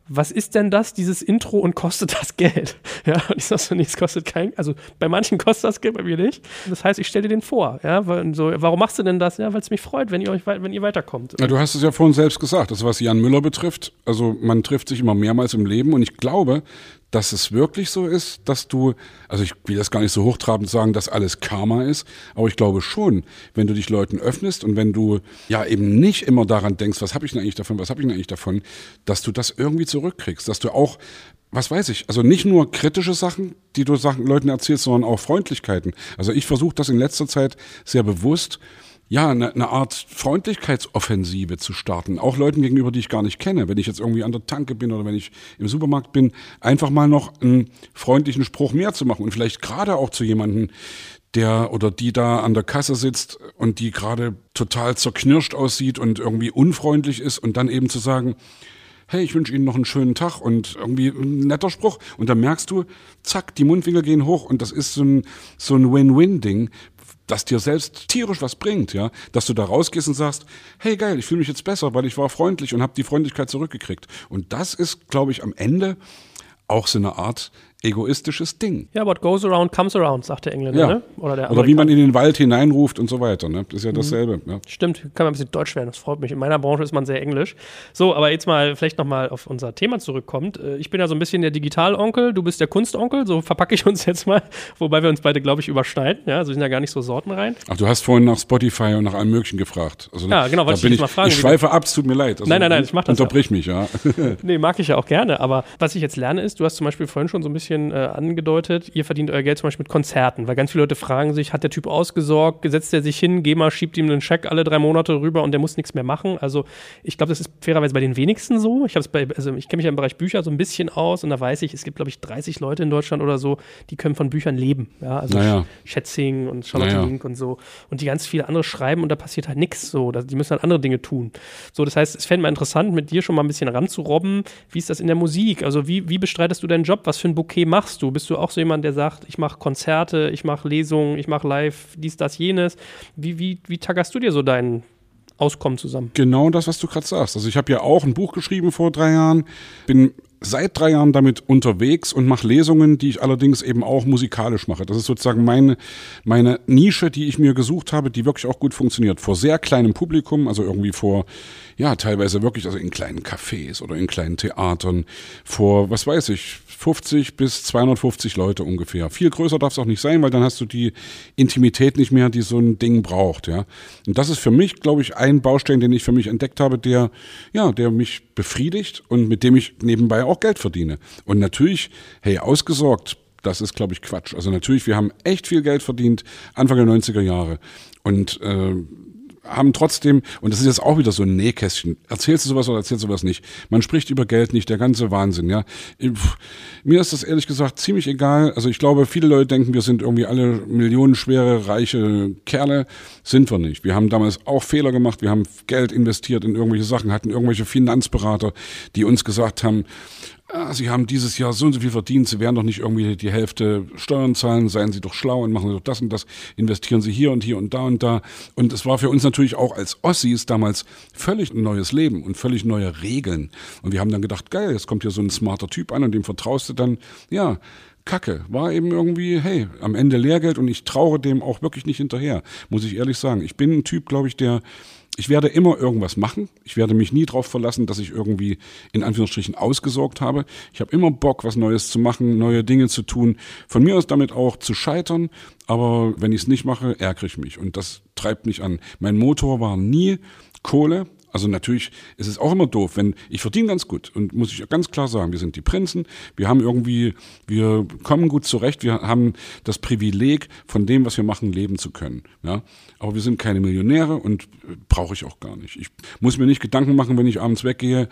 was ist denn das, dieses Intro und kostet das Geld? Ja, und ich sage so, nee, es kostet kein, also bei manchen kostet das Geld, bei mir nicht. Das heißt, ich stelle dir den vor, ja, weil, so, warum machst du denn das? Ja, weil es mich freut, wenn ihr euch, wenn ihr weiterkommt. Ja, du hast es ja vorhin selbst gesagt, das was Jan Müller betrifft, also man trifft sich immer mehrmals im Leben und ich glaube, dass es wirklich so ist, dass du, also ich will das gar nicht so hochtrabend sagen, dass alles Karma ist, aber ich glaube schon, wenn du dich Leuten öffnest und wenn du ja eben nicht immer daran denkst, was habe ich denn eigentlich davon, was habe ich denn eigentlich davon, dass du das irgendwie zurückkriegst, dass du auch was weiß ich, also nicht nur kritische Sachen, die du Sachen Leuten erzählst, sondern auch Freundlichkeiten. Also ich versuche das in letzter Zeit sehr bewusst, ja, eine, eine Art Freundlichkeitsoffensive zu starten. Auch Leuten gegenüber, die ich gar nicht kenne. Wenn ich jetzt irgendwie an der Tanke bin oder wenn ich im Supermarkt bin, einfach mal noch einen freundlichen Spruch mehr zu machen und vielleicht gerade auch zu jemandem, der oder die da an der Kasse sitzt und die gerade total zerknirscht aussieht und irgendwie unfreundlich ist und dann eben zu sagen, hey, ich wünsche Ihnen noch einen schönen Tag und irgendwie ein netter Spruch. Und dann merkst du, zack, die Mundwinkel gehen hoch und das ist so ein, so ein Win-Win-Ding, das dir selbst tierisch was bringt, ja, dass du da rausgehst und sagst, hey geil, ich fühle mich jetzt besser, weil ich war freundlich und habe die Freundlichkeit zurückgekriegt. Und das ist, glaube ich, am Ende auch so eine Art egoistisches Ding. Ja, what goes around comes around, sagt der Engländer, Ja. ne? Oder, der Oder wie man in den Wald hineinruft und so weiter. Ne? Das ist ja dasselbe. Ja. Stimmt, kann man ein bisschen deutsch werden, das freut mich. In meiner Branche ist man sehr englisch. So, aber jetzt mal vielleicht nochmal auf unser Thema zurückkommt. Äh, Ich bin ja so ein bisschen der Digitalonkel, du bist der Kunstonkel, so verpacke ich uns jetzt mal, wobei wir uns beide, glaube ich, überschneiden. Ja, also wir sind ja gar nicht so sortenrein. Ach, du hast vorhin nach Spotify und nach allem Möglichen gefragt. Also, Ja, genau, wollte ich dich ich, mal fragen, Ich schweife ab, es tut mir leid. Also, Nein, nein, nein, ich mach das ja Unterbrich mich, ja. Nee, mag ich ja auch gerne, aber was ich jetzt lerne ist, du hast zum Beispiel vorhin schon so ein bisschen äh, angedeutet, ihr verdient euer Geld zum Beispiel mit Konzerten, weil ganz viele Leute fragen sich, hat der Typ ausgesorgt, setzt er sich hin, GEMA schiebt ihm einen Scheck alle drei Monate rüber und der muss nichts mehr machen. Also ich glaube, das ist fairerweise bei den wenigsten so. Ich habe es bei, also ich kenne mich ja im Bereich Bücher so ein bisschen aus und da weiß ich, es gibt, glaube ich, 30 Leute in Deutschland oder so, die können von Büchern leben. Ja, also Naja. Schätzing und Charlotte Naja. Link und so. Und die ganz viele andere schreiben und da passiert halt nichts so. Die müssen halt andere Dinge tun. So, das heißt, es fände mal interessant, mit dir schon mal ein bisschen ranzurobben. Wie ist das in der Musik? Also, wie, wie bestreitest du deinen Job? Was für ein Bouquet machst du? Bist du auch so jemand, der sagt, ich mache Konzerte, ich mache Lesungen, ich mache live, dies, das, jenes? Wie, wie, wie taggerst du dir so dein Auskommen zusammen? Genau das, was du gerade sagst. Also ich habe ja auch ein Buch geschrieben vor drei Jahren, bin seit drei Jahren damit unterwegs und mache Lesungen, die ich allerdings eben auch musikalisch mache. Das ist sozusagen meine, meine Nische, die ich mir gesucht habe, die wirklich auch gut funktioniert. Vor sehr kleinem Publikum, also irgendwie vor, ja, teilweise wirklich, also in kleinen Cafés oder in kleinen Theatern, vor, was weiß ich, 50 bis 250 Leute ungefähr. Viel größer darf es auch nicht sein, weil dann hast du die Intimität nicht mehr, die so ein Ding braucht, ja. Und das ist für mich, glaube ich, ein Baustein, den ich für mich entdeckt habe, der, ja, der mich befriedigt und mit dem ich nebenbei auch Geld verdiene. Und natürlich, hey, ausgesorgt, das ist, glaube ich, Quatsch. Also natürlich, wir haben echt viel Geld verdient, Anfang der 90er Jahre. Und äh, haben trotzdem, und das ist jetzt auch wieder so ein Nähkästchen, erzählst du sowas oder erzählst du sowas nicht? Man spricht über Geld nicht, der ganze Wahnsinn, ja. Mir ist das ehrlich gesagt ziemlich egal. Also ich glaube, viele Leute denken, wir sind irgendwie alle millionenschwere, reiche Kerle. Sind wir nicht. Wir haben damals auch Fehler gemacht, wir haben Geld investiert in irgendwelche Sachen, hatten irgendwelche Finanzberater, die uns gesagt haben, ah, Sie haben dieses Jahr so und so viel verdient, Sie werden doch nicht irgendwie die Hälfte Steuern zahlen, seien Sie doch schlau und machen Sie doch das und das, investieren Sie hier und hier und da und da. Und es war für uns natürlich auch als Ossis damals völlig ein neues Leben und völlig neue Regeln. Und wir haben dann gedacht, geil, jetzt kommt hier so ein smarter Typ an und dem vertraust du dann, ja, Kacke, war eben irgendwie, hey, am Ende Lehrgeld und ich traue dem auch wirklich nicht hinterher, muss ich ehrlich sagen. Ich bin ein Typ, glaube ich, der ich werde immer irgendwas machen. Ich werde mich nie darauf verlassen, dass ich irgendwie in Anführungsstrichen ausgesorgt habe. Ich habe immer Bock, was Neues zu machen, neue Dinge zu tun. Von mir aus damit auch zu scheitern. Aber wenn ich es nicht mache, ärgere ich mich. Und das treibt mich an. Mein Motor war nie Kohle, also natürlich ist es auch immer doof, wenn ich verdiene ganz gut und muss ich ganz klar sagen, wir sind die Prinzen, wir haben irgendwie, wir kommen gut zurecht, wir haben das Privileg, von dem, was wir machen, leben zu können. Ja, aber wir sind keine Millionäre und äh, brauche ich auch gar nicht. Ich muss mir nicht Gedanken machen, wenn ich abends weggehe,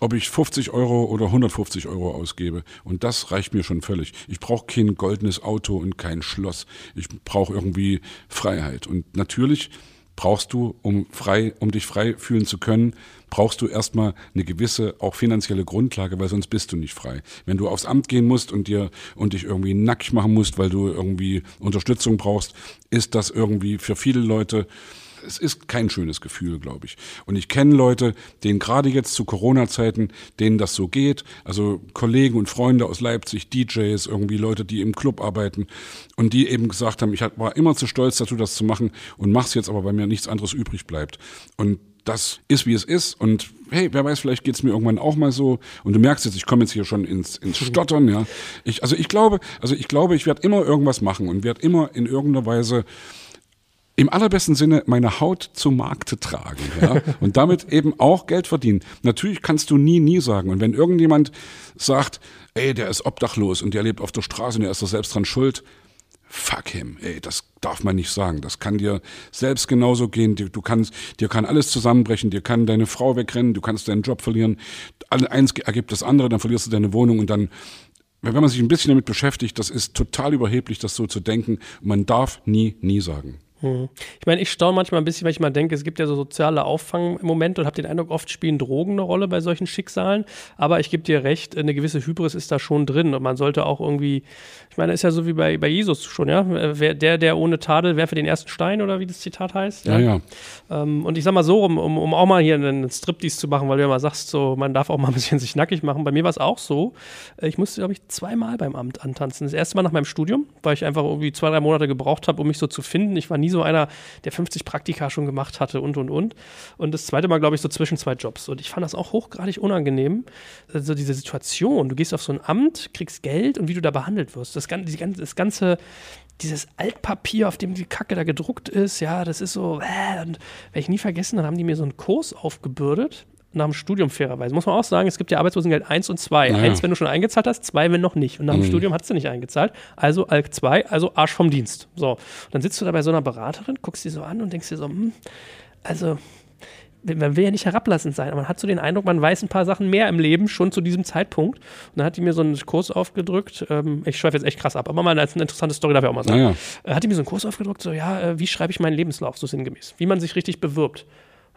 ob ich 50 Euro oder 150 Euro ausgebe. Und das reicht mir schon völlig. Ich brauche kein goldenes Auto und kein Schloss. Ich brauche irgendwie Freiheit. Und natürlich brauchst du, um frei, um dich frei fühlen zu können, brauchst du erstmal eine gewisse auch finanzielle Grundlage, weil sonst bist du nicht frei. Wenn du aufs Amt gehen musst und dir und dich irgendwie nackig machen musst, weil du irgendwie Unterstützung brauchst, ist das irgendwie für viele Leute es ist kein schönes Gefühl, glaube ich. Und ich kenne Leute, denen gerade jetzt zu Corona-Zeiten, denen das so geht. Also Kollegen und Freunde aus Leipzig, DJs, irgendwie Leute, die im Club arbeiten und die eben gesagt haben, ich war immer zu stolz dazu, das zu machen und mach's jetzt aber, weil mir nichts anderes übrig bleibt. Und das ist, wie es ist. Und hey, wer weiß, vielleicht geht's mir irgendwann auch mal so. Und du merkst jetzt, ich komme jetzt hier schon ins, ins Stottern, ja. Ich, also ich glaube, also ich glaube, ich werde immer irgendwas machen und werde immer in irgendeiner Weise im allerbesten Sinne meine Haut zum Markte tragen ja? und damit eben auch Geld verdienen. Natürlich kannst du nie, nie sagen. Und wenn irgendjemand sagt, ey, der ist obdachlos und der lebt auf der Straße und der ist doch selbst dran schuld, fuck him, ey, das darf man nicht sagen. Das kann dir selbst genauso gehen. Du kannst, dir kann alles zusammenbrechen, dir kann deine Frau wegrennen, du kannst deinen Job verlieren. Eins ergibt das andere, dann verlierst du deine Wohnung und dann wenn man sich ein bisschen damit beschäftigt, das ist total überheblich, das so zu denken. Man darf nie, nie sagen. Hm. Ich meine, ich staune manchmal ein bisschen, weil ich mal denke, es gibt ja so soziale Auffang im Moment und habe den Eindruck, oft spielen Drogen eine Rolle bei solchen Schicksalen. Aber ich gebe dir recht, eine gewisse Hybris ist da schon drin und man sollte auch irgendwie, ich meine, ist ja so wie bei, bei Jesus schon, ja. Wer, der, der ohne Tadel werfe den ersten Stein oder wie das Zitat heißt. Ja, ja. ja. Ähm, und ich sag mal so, um, um, um auch mal hier einen Striptease zu machen, weil du ja mal sagst, so, man darf auch mal ein bisschen sich nackig machen. Bei mir war es auch so. Ich musste, glaube ich, zweimal beim Amt antanzen. Das erste Mal nach meinem Studium, weil ich einfach irgendwie zwei, drei Monate gebraucht habe, um mich so zu finden. Ich war nie nie so einer, der 50 Praktika schon gemacht hatte und, und, und. Und das zweite Mal, glaube ich, so zwischen zwei Jobs. Und ich fand das auch hochgradig unangenehm. Also diese Situation, du gehst auf so ein Amt, kriegst Geld und wie du da behandelt wirst. Das, ganze, das ganze dieses Altpapier, auf dem die Kacke da gedruckt ist, ja, das ist so, äh, und werde ich nie vergessen, dann haben die mir so einen Kurs aufgebürdet nach dem Studium fairerweise. Muss man auch sagen, es gibt ja Arbeitslosengeld 1 und 2. Naja. Eins, wenn du schon eingezahlt hast, zwei, wenn noch nicht. Und nach dem mhm. Studium hast du nicht eingezahlt. Also ALK 2, also Arsch vom Dienst. So. Und dann sitzt du da bei so einer Beraterin, guckst die so an und denkst dir so, hm, also man will ja nicht herablassend sein, aber man hat so den Eindruck, man weiß ein paar Sachen mehr im Leben schon zu diesem Zeitpunkt. Und dann hat die mir so einen Kurs aufgedrückt. Ähm, ich schweife jetzt echt krass ab, aber mal als eine interessante Story darf ich auch mal sagen. Naja. Äh, hat die mir so einen Kurs aufgedrückt, so ja, äh, wie schreibe ich meinen Lebenslauf so sinngemäß? Wie man sich richtig bewirbt.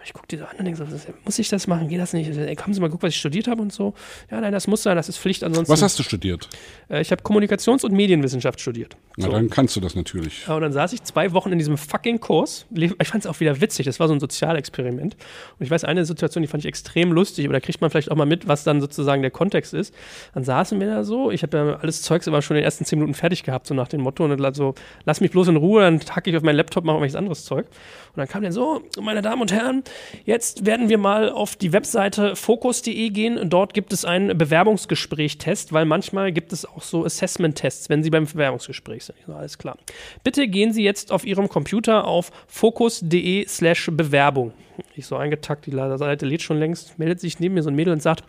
Ich gucke die so an und denke so, muss ich das machen? Geht das nicht? Ey, haben Sie mal geguckt, was ich studiert habe und so? Ja, nein, das muss sein, das ist Pflicht. Ansonsten. Was hast du studiert? Äh, ich habe Kommunikations- und Medienwissenschaft studiert. Na, so. dann kannst du das natürlich. Ja, und dann saß ich zwei Wochen in diesem fucking Kurs. Ich fand es auch wieder witzig. Das war so ein Sozialexperiment. Und ich weiß, eine Situation, die fand ich extrem lustig, aber da kriegt man vielleicht auch mal mit, was dann sozusagen der Kontext ist. Dann saßen wir da so. Ich habe ja alles Zeugs aber schon in den ersten zehn Minuten fertig gehabt, so nach dem Motto. Und dann so, lass mich bloß in Ruhe, dann hacke ich auf meinen Laptop, mache irgendwelches anderes Zeug. Und dann kam der so, meine Damen und Herren, jetzt werden wir mal auf die Webseite focus.de gehen. Dort gibt es einen Bewerbungsgespräch-Test, weil manchmal gibt es auch so Assessment-Tests, wenn Sie beim Bewerbungsgespräch sind. So, alles klar. Bitte gehen Sie jetzt auf Ihrem Computer auf focus.de slash Bewerbung. Ich so eingetackt, die Seite lädt schon längst, meldet sich neben mir so ein Mädel und sagt,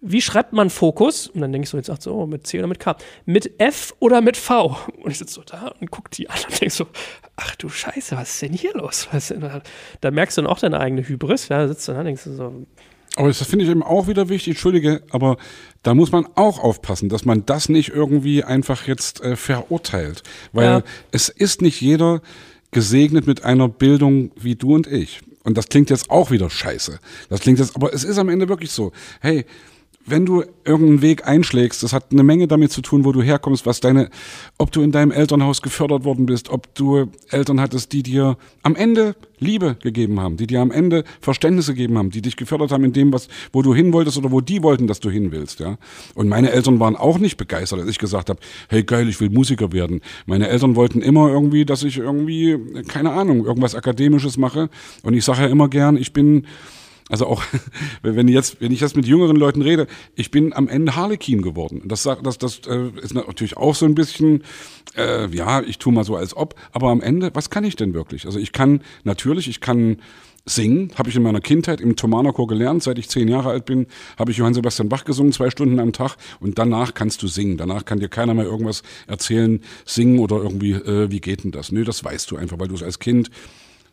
wie schreibt man Fokus? Und dann denke ich so, jetzt sagt so, oh, mit C oder mit K? Mit F oder mit V? Und ich sitze so da und gucke die an und denke so, ach du Scheiße, was ist denn hier los? Denn da? merkst du dann auch deine eigene Hybris. Ja, da sitzt du da und denkst du so. Aber das finde ich eben auch wieder wichtig, entschuldige, aber da muss man auch aufpassen, dass man das nicht irgendwie einfach jetzt äh, verurteilt. Weil ja. es ist nicht jeder gesegnet mit einer Bildung wie du und ich. Und das klingt jetzt auch wieder scheiße. Das klingt jetzt, aber es ist am Ende wirklich so. Hey, wenn du irgendeinen Weg einschlägst, das hat eine Menge damit zu tun, wo du herkommst, was deine, ob du in deinem Elternhaus gefördert worden bist, ob du Eltern hattest, die dir am Ende Liebe gegeben haben, die dir am Ende Verständnis gegeben haben, die dich gefördert haben in dem, was, wo du hin wolltest oder wo die wollten, dass du hin willst, ja. Und meine Eltern waren auch nicht begeistert, als ich gesagt habe, hey geil, ich will Musiker werden. Meine Eltern wollten immer irgendwie, dass ich irgendwie, keine Ahnung, irgendwas Akademisches mache. Und ich sage ja immer gern, ich bin, also auch, wenn, jetzt, wenn ich jetzt mit jüngeren Leuten rede, ich bin am Ende Harlequin geworden. Das, das, das äh, ist natürlich auch so ein bisschen, äh, ja, ich tue mal so als ob, aber am Ende, was kann ich denn wirklich? Also ich kann natürlich, ich kann singen, habe ich in meiner Kindheit im Thomanerchor gelernt. Seit ich zehn Jahre alt bin, habe ich Johann Sebastian Bach gesungen, zwei Stunden am Tag. Und danach kannst du singen. Danach kann dir keiner mehr irgendwas erzählen, singen oder irgendwie, äh, wie geht denn das? Nö, das weißt du einfach, weil du es als Kind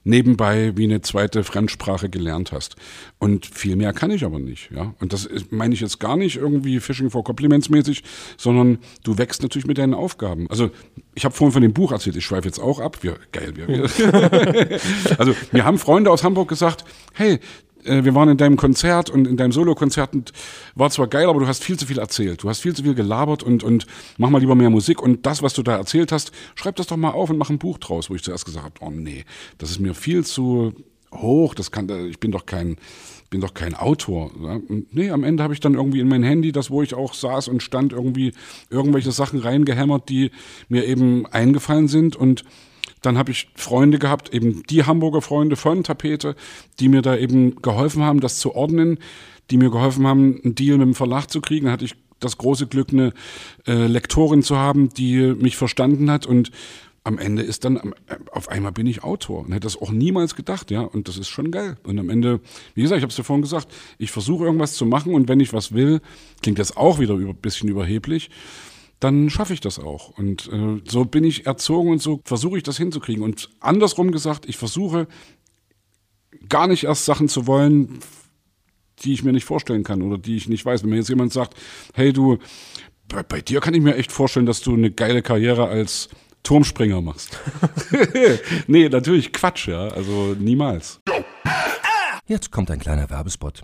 nebenbei wie eine zweite Fremdsprache gelernt hast. Und viel mehr kann ich aber nicht, ja. Und das meine ich jetzt gar nicht irgendwie Fishing for Compliments mäßig, sondern du wächst natürlich mit deinen Aufgaben. Also ich habe vorhin von dem Buch erzählt, ich schweife jetzt auch ab. Wir, geil, wir, wir. also mir haben Freunde aus Hamburg gesagt, hey, äh, wir waren in deinem Konzert und in deinem Solokonzert und war zwar geil, aber du hast viel zu viel erzählt. Du hast viel zu viel gelabert und, und mach mal lieber mehr Musik. Und das, was du da erzählt hast, schreib das doch mal auf und mach ein Buch draus, wo ich zuerst gesagt habe, oh nee, das ist mir viel zu hoch, das kann, ich bin doch kein, bin doch kein Autor. Ja? nee, am Ende habe ich dann irgendwie in mein Handy, das wo ich auch saß und stand, irgendwie irgendwelche Sachen reingehämmert, die mir eben eingefallen sind und dann habe ich Freunde gehabt, eben die Hamburger Freunde von Tapete, die mir da eben geholfen haben, das zu ordnen, die mir geholfen haben, einen Deal mit dem Verlag zu kriegen. Dann hatte ich das große Glück, eine äh, Lektorin zu haben, die mich verstanden hat und am Ende ist dann, äh, auf einmal bin ich Autor und hätte das auch niemals gedacht, ja, und das ist schon geil. Und am Ende, wie gesagt, ich habe es dir vorhin gesagt, ich versuche irgendwas zu machen und wenn ich was will, klingt das auch wieder ein bisschen überheblich, dann schaffe ich das auch. Und äh, so bin ich erzogen und so versuche ich das hinzukriegen. Und andersrum gesagt, ich versuche gar nicht erst Sachen zu wollen, die ich mir nicht vorstellen kann oder die ich nicht weiß. Wenn mir jetzt jemand sagt, hey du, bei, bei dir kann ich mir echt vorstellen, dass du eine geile Karriere als Turmspringer machst. nee, natürlich Quatsch, ja. Also niemals. Jetzt kommt ein kleiner Werbespot.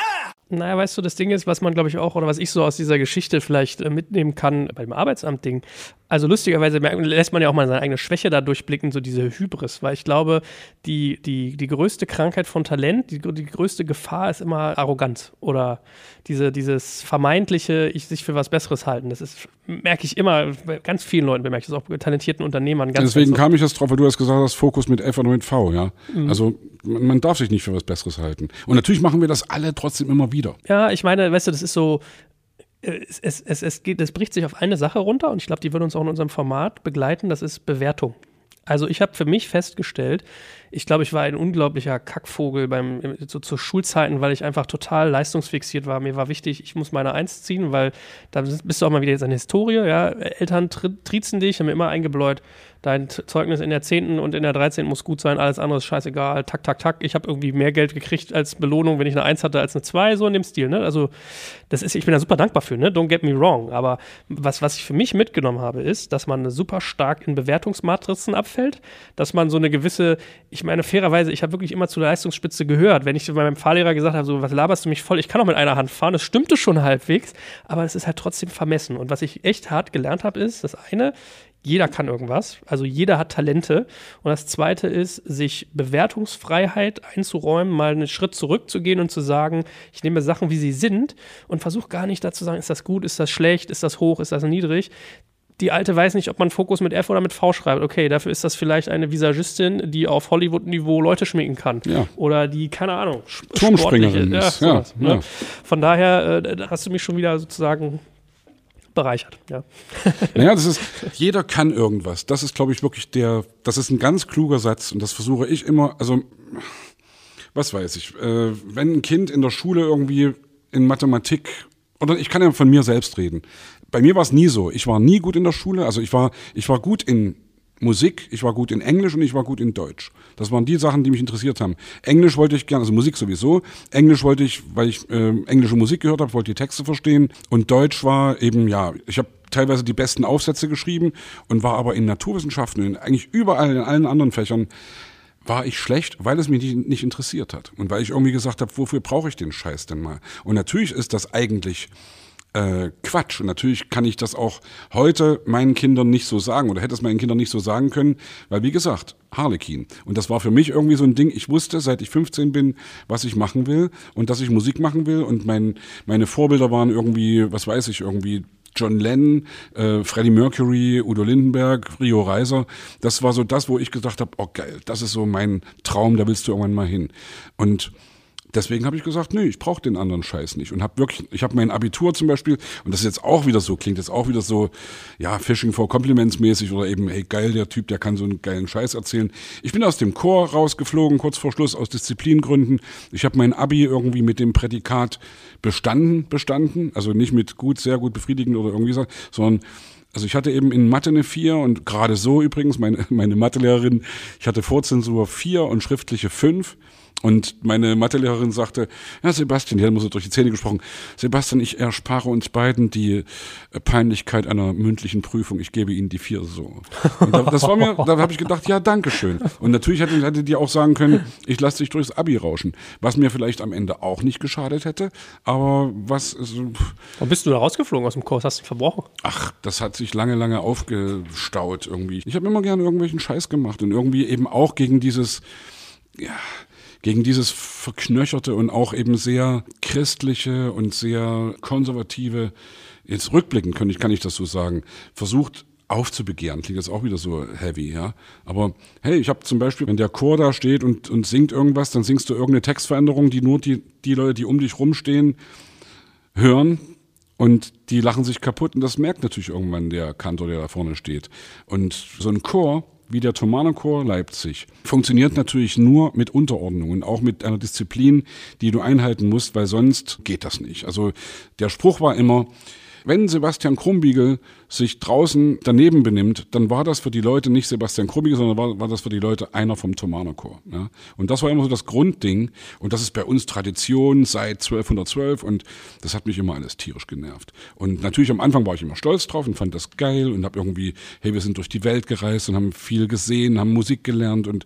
Naja, weißt du, das Ding ist, was man, glaube ich, auch, oder was ich so aus dieser Geschichte vielleicht äh, mitnehmen kann beim Arbeitsamt-Ding. Also lustigerweise lässt man ja auch mal seine eigene Schwäche da durchblicken, so diese Hybris, weil ich glaube, die, die, die größte Krankheit von Talent, die, die größte Gefahr ist immer Arroganz oder diese, dieses vermeintliche, ich sich für was Besseres halten. Das ist, merke ich immer, bei ganz vielen Leuten bemerke ich das auch bei talentierten Unternehmern. Ganz Deswegen ganz kam ich das drauf, weil du hast gesagt hast, Fokus mit F und mit V, ja. Mhm. Also man, man darf sich nicht für was Besseres halten. Und natürlich machen wir das alle trotzdem immer wieder. Ja, ich meine, weißt du, das ist so, es, es, es, es, geht, es bricht sich auf eine Sache runter und ich glaube, die wird uns auch in unserem Format begleiten, das ist Bewertung. Also ich habe für mich festgestellt, ich glaube, ich war ein unglaublicher Kackvogel beim so zu Schulzeiten, weil ich einfach total leistungsfixiert war. Mir war wichtig, ich muss meine Eins ziehen, weil da bist du auch mal wieder jetzt eine Historie, ja. Eltern triezen dich, haben immer eingebläut, dein Zeugnis in der 10. und in der 13. muss gut sein, alles andere ist scheißegal, tak, tak, tak. Ich habe irgendwie mehr Geld gekriegt als Belohnung, wenn ich eine 1 hatte, als eine 2, so in dem Stil, ne? Also, das ist, ich bin da super dankbar für, ne? Don't get me wrong. Aber was, was ich für mich mitgenommen habe, ist, dass man super stark in Bewertungsmatrizen abfällt, dass man so eine gewisse, ich meine, fairerweise, ich habe wirklich immer zu der Leistungsspitze gehört. Wenn ich bei meinem Fahrlehrer gesagt habe, so, was laberst du mich voll, ich kann auch mit einer Hand fahren, das stimmte schon halbwegs, aber es ist halt trotzdem vermessen. Und was ich echt hart gelernt habe, ist, das eine, jeder kann irgendwas, also jeder hat Talente. Und das Zweite ist, sich Bewertungsfreiheit einzuräumen, mal einen Schritt zurückzugehen und zu sagen, ich nehme Sachen, wie sie sind und versuche gar nicht dazu zu sagen, ist das gut, ist das schlecht, ist das hoch, ist das niedrig. Die Alte weiß nicht, ob man Fokus mit F oder mit V schreibt. Okay, dafür ist das vielleicht eine Visagistin, die auf Hollywood-Niveau Leute schminken kann. Ja. Oder die, keine Ahnung, Turmspringerin ist. sowas, Ja, ne? ja. Von daher äh, hast du mich schon wieder sozusagen bereichert. Ja. Naja, das ist, jeder kann irgendwas. Das ist, glaube ich, wirklich der, das ist ein ganz kluger Satz und das versuche ich immer, also, was weiß ich, äh, wenn ein Kind in der Schule irgendwie in Mathematik, oder ich kann ja von mir selbst reden. Bei mir war es nie so. Ich war nie gut in der Schule, also ich war, ich war gut in Musik, ich war gut in Englisch und ich war gut in Deutsch. Das waren die Sachen, die mich interessiert haben. Englisch wollte ich gerne, also Musik sowieso. Englisch wollte ich, weil ich äh, englische Musik gehört habe, wollte die Texte verstehen. Und Deutsch war eben, ja, ich habe teilweise die besten Aufsätze geschrieben und war aber in Naturwissenschaften, in eigentlich überall in allen anderen Fächern war ich schlecht, weil es mich nicht, nicht interessiert hat. Und weil ich irgendwie gesagt habe, wofür brauche ich den Scheiß denn mal? Und natürlich ist das eigentlich äh, Quatsch. Und natürlich kann ich das auch heute meinen Kindern nicht so sagen oder hätte es meinen Kindern nicht so sagen können, weil wie gesagt, Harlequin. Und das war für mich irgendwie so ein Ding, ich wusste, seit ich 15 bin, was ich machen will und dass ich Musik machen will und mein, meine Vorbilder waren irgendwie, was weiß ich, irgendwie John Lennon, äh, Freddie Mercury, Udo Lindenberg, Rio Reiser. Das war so das, wo ich gesagt habe, oh geil, das ist so mein Traum, da willst du irgendwann mal hin. Und deswegen habe ich gesagt, nee, ich brauche den anderen Scheiß nicht. Und habe wirklich, ich habe mein Abitur zum Beispiel, und das ist jetzt auch wieder so, klingt jetzt auch wieder so, ja, Fishing for Compliments mäßig oder eben, hey geil, der Typ, der kann so einen geilen Scheiß erzählen. Ich bin aus dem Chor rausgeflogen, kurz vor Schluss, aus Disziplingründen. Ich habe mein Abi irgendwie mit dem Prädikat bestanden, bestanden, also nicht mit gut, sehr gut, befriedigend oder irgendwie so, sondern also ich hatte eben in Mathe eine 4 und gerade so übrigens, meine, meine Mathelehrerin, ich hatte Vorzensur 4 und schriftliche 5. Und meine Mathelehrerin sagte, ja Sebastian, die hat immer so durch die Zähne gesprochen, Sebastian, ich erspare uns beiden die äh, Peinlichkeit einer mündlichen Prüfung, ich gebe Ihnen die vier so. Und da, das war mir, da habe ich gedacht, ja, danke schön. Und natürlich hätte, hätte die auch sagen können, ich lasse dich durchs Abi rauschen, was mir vielleicht am Ende auch nicht geschadet hätte, aber was, also, Warum bist du da rausgeflogen aus dem Kurs? Hast du verbrochen? Ach, das hat sich lange, lange aufgestaut irgendwie. Ich habe immer gerne irgendwelchen Scheiß gemacht und irgendwie eben auch gegen dieses, ja, gegen dieses verknöcherte und auch eben sehr christliche und sehr konservative, jetzt rückblickend kann ich, kann ich das so sagen, versucht aufzubegehren. Klingt jetzt auch wieder so heavy, ja. Aber hey, ich habe zum Beispiel, wenn der Chor da steht und, und singt irgendwas, dann singst du irgendeine Textveränderung, die nur die, die Leute, die um dich rumstehen, hören und die lachen sich kaputt und das merkt natürlich irgendwann der Kantor, der da vorne steht. Und so ein Chor wie der Thomaner Chor Leipzig funktioniert natürlich nur mit Unterordnung und auch mit einer Disziplin, die du einhalten musst, weil sonst geht das nicht. Also der Spruch war immer, wenn Sebastian Krumbiegel sich draußen daneben benimmt, dann war das für die Leute nicht Sebastian Krumbiegel, sondern war, war das für die Leute einer vom Thomaner Chor. Ja? Und das war immer so das Grundding. Und das ist bei uns Tradition seit 1212 und das hat mich immer alles tierisch genervt. Und natürlich am Anfang war ich immer stolz drauf und fand das geil und habe irgendwie, hey, wir sind durch die Welt gereist und haben viel gesehen, haben Musik gelernt und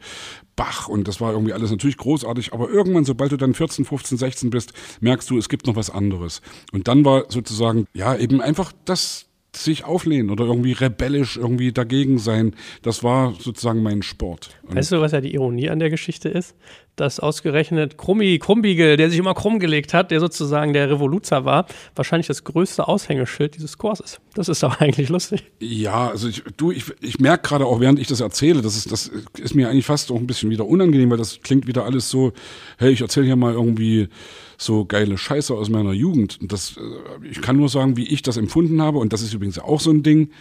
Bach und das war irgendwie alles natürlich großartig, aber irgendwann, sobald du dann 14, 15, 16 bist, merkst du, es gibt noch was anderes. Und dann war sozusagen, ja, eben einfach das sich auflehnen oder irgendwie rebellisch irgendwie dagegen sein, das war sozusagen mein Sport. Und Weißt du, was ja die Ironie an der Geschichte ist? Dass ausgerechnet Krummi, Krumbiegel, der sich immer krumm gelegt hat, der sozusagen der Revoluzer war, wahrscheinlich das größte Aushängeschild dieses Chors ist. Das ist doch eigentlich lustig. Ja, also ich, du, ich, ich merke gerade auch, während ich das erzähle, das ist, das ist mir eigentlich fast auch ein bisschen wieder unangenehm, weil das klingt wieder alles so, hey, ich erzähle hier mal irgendwie so geile Scheiße aus meiner Jugend. Das, äh, ich kann nur sagen, wie ich das empfunden habe, und das ist übrigens auch so ein Ding.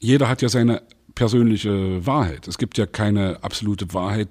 Jeder hat ja seine persönliche Wahrheit. Es gibt ja keine absolute Wahrheit.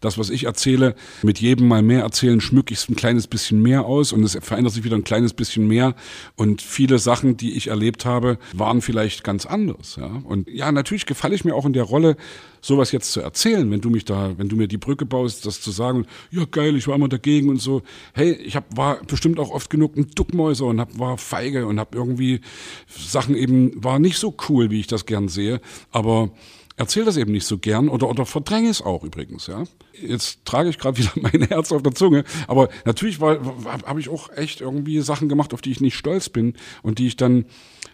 Das, was ich erzähle, mit jedem Mal mehr erzählen, schmücke ich es ein kleines bisschen mehr aus und es verändert sich wieder ein kleines bisschen mehr. Und viele Sachen, die ich erlebt habe, waren vielleicht ganz anders. Ja? Und ja, natürlich gefalle ich mir auch in der Rolle, sowas jetzt zu erzählen, wenn du mich da, wenn du mir die Brücke baust, das zu sagen, ja geil, ich war immer dagegen und so. Hey, ich hab, war bestimmt auch oft genug ein Duckmäuser und hab, war feige und habe irgendwie Sachen eben, war nicht so cool, wie ich das gern sehe, aber erzähl das eben nicht so gern oder, oder verdränge es auch übrigens, ja. Jetzt trage ich gerade wieder mein Herz auf der Zunge, aber natürlich habe ich auch echt irgendwie Sachen gemacht, auf die ich nicht stolz bin und die ich dann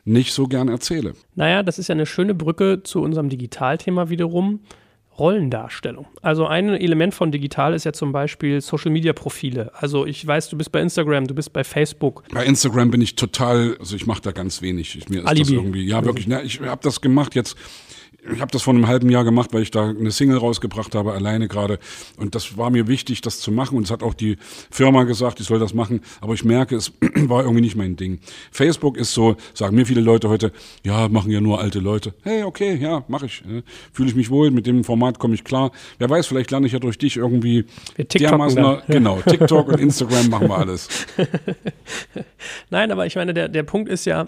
nicht so gern erzähle. Naja, das ist ja eine schöne Brücke zu unserem Digitalthema wiederum. Rollendarstellung. Also ein Element von digital ist ja zum Beispiel Social Media Profile. Also ich weiß, du bist bei Instagram, du bist bei Facebook. Bei Instagram bin ich total, also ich mache da ganz wenig. Ich, mir ist Alibi. das irgendwie, ja wirklich, ne, ich habe das gemacht jetzt ich habe das vor einem halben Jahr gemacht, weil ich da eine Single rausgebracht habe, alleine gerade. Und das war mir wichtig, das zu machen. Und es hat auch die Firma gesagt, ich soll das machen. Aber ich merke, es war irgendwie nicht mein Ding. Facebook ist so, sagen mir viele Leute heute, ja, machen ja nur alte Leute. Hey, okay, ja, mache ich. Fühle ich mich wohl, mit dem Format komme ich klar. Wer weiß, vielleicht lerne ich ja durch dich irgendwie Wir TikToken dann. Genau, TikTok und Instagram machen wir alles. Nein, aber ich meine, der, der Punkt ist ja,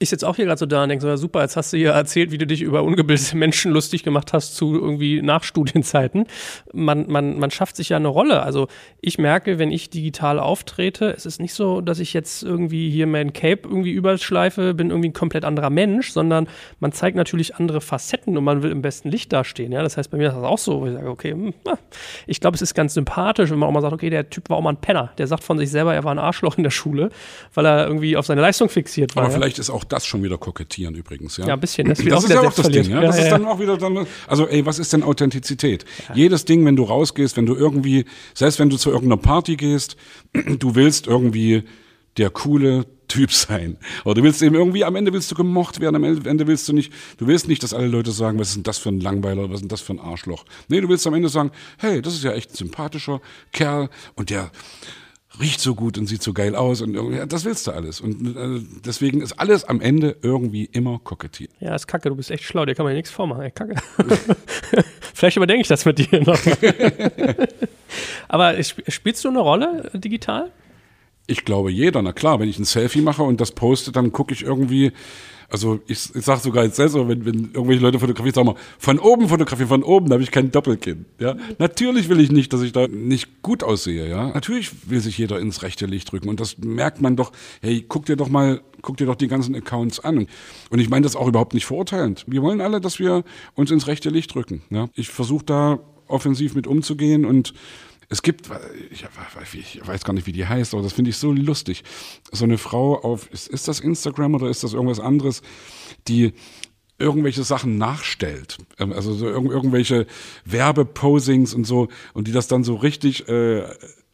ich sitze auch hier gerade so da und denke so, ja, super, jetzt hast du hier erzählt, wie du dich über ungebildete Menschen lustig gemacht hast zu irgendwie Nachstudienzeiten. Man, man, man schafft sich ja eine Rolle. Also ich merke, wenn ich digital auftrete, es ist nicht so, dass ich jetzt irgendwie hier mein Cape irgendwie überschleife, bin irgendwie ein komplett anderer Mensch, sondern man zeigt natürlich andere Facetten und man will im besten Licht dastehen. Ja? Das heißt, bei mir ist das auch so, wo ich sage, okay, hm, ich glaube, es ist ganz sympathisch, wenn man auch mal sagt, okay, der Typ war auch mal ein Penner. Der sagt von sich selber, er war ein Arschloch in der Schule, weil er irgendwie auf seine Leistung fixiert war. Aber ja? vielleicht ist auch das schon wieder kokettieren übrigens. Ja, Ja, ein bisschen. Das, Das, ist ja auch das Ding. Ja? Das Ja, ist dann auch wieder dann, also ey, was ist denn Authentizität? Jedes Ding, wenn du rausgehst, wenn du irgendwie, selbst wenn du zu irgendeiner Party gehst, du willst irgendwie der coole Typ sein. Oder du willst eben irgendwie, am Ende willst du gemocht werden, am Ende willst du nicht, du willst nicht, dass alle Leute sagen, was ist denn das für ein Langweiler, was ist denn das für ein Arschloch. Nee, du willst am Ende sagen, hey, das ist ja echt ein sympathischer Kerl und der riecht so gut und sieht so geil aus und irgendwie, das willst du alles. Und äh, deswegen ist alles am Ende irgendwie immer kokettieren. Ja, ist kacke, du bist echt schlau, dir kann man ja nichts vormachen. Ey, kacke. Vielleicht überdenke ich das mit dir noch. Aber sp- spielst du eine Rolle äh, digital? Ich glaube jeder, na klar, wenn ich ein Selfie mache und das poste, dann gucke ich irgendwie, also ich, ich sage sogar jetzt selber, wenn, wenn irgendwelche Leute fotografieren, sag mal, von oben fotografieren, von oben, da habe ich kein Doppelkinn. Ja? Natürlich will ich nicht, dass ich da nicht gut aussehe. Ja? Natürlich will sich jeder ins rechte Licht drücken und das merkt man doch, hey, guck dir doch mal, guck dir doch die ganzen Accounts an. Und ich meine das auch überhaupt nicht verurteilend. Wir wollen alle, dass wir uns ins rechte Licht drücken. Ja? Ich versuche da offensiv mit umzugehen und es gibt, ich weiß gar nicht, wie die heißt, aber das finde ich so lustig. So eine Frau auf, ist, das Instagram oder ist das irgendwas anderes, die irgendwelche Sachen nachstellt. Ähm, Also so irgend, irgendwelche Werbeposings und so und die das dann so richtig äh,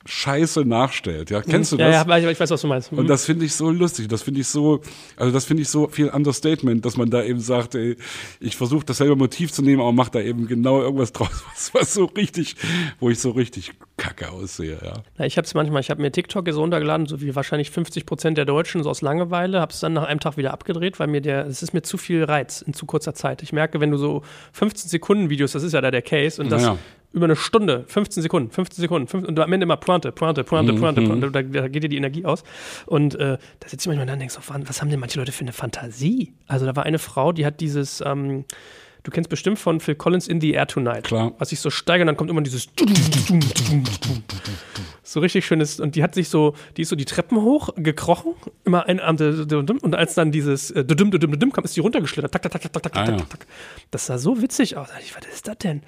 scheiße nachstellt. Ja, kennst du Ja, das? ja, aber ich, weiß, was du meinst. Und das finde ich so lustig, das finde ich so, also das finde ich so viel Understatement, dass man da eben sagt, ey, ich versuche dasselbe Motiv zu nehmen, aber mache da eben genau irgendwas draus, was, was so richtig, wo ich so richtig kacke aussehe, ja. Ja, ich habe es manchmal, ich habe mir TikTok so runtergeladen, so wie wahrscheinlich 50 Prozent der Deutschen, so aus Langeweile, habe es dann nach einem Tag wieder abgedreht, weil mir der, es ist mir zu viel Reiz in zu kurzer Zeit. Ich merke, wenn du so 15 Sekunden Videos, das ist ja da der Case, und das Naja. Über eine Stunde, 15 Sekunden, 15 Sekunden, 15, und am Ende immer Pointe, Pointe, Pointe, Pointe, Pointe, da, da geht dir die Energie aus. Und äh, da sitze ich manchmal da und denke so, wann- was haben denn manche Leute für eine Fantasie? Also da war eine Frau, die hat dieses, ähm, du kennst bestimmt von Phil Collins In the Air Tonight. Klar. Was sich so steigert, dann kommt immer dieses so richtig schönes und die hat sich so, die ist so die Treppen hoch gekrochen, immer ein Arm und als dann dieses äh, dudum, dudum, dudum kam, ist die runtergeschlittert. Tak, tak, tak, tak, tak, tak, Ah, ja. tak, tak. Das sah so witzig aus. Ich, was ist das denn?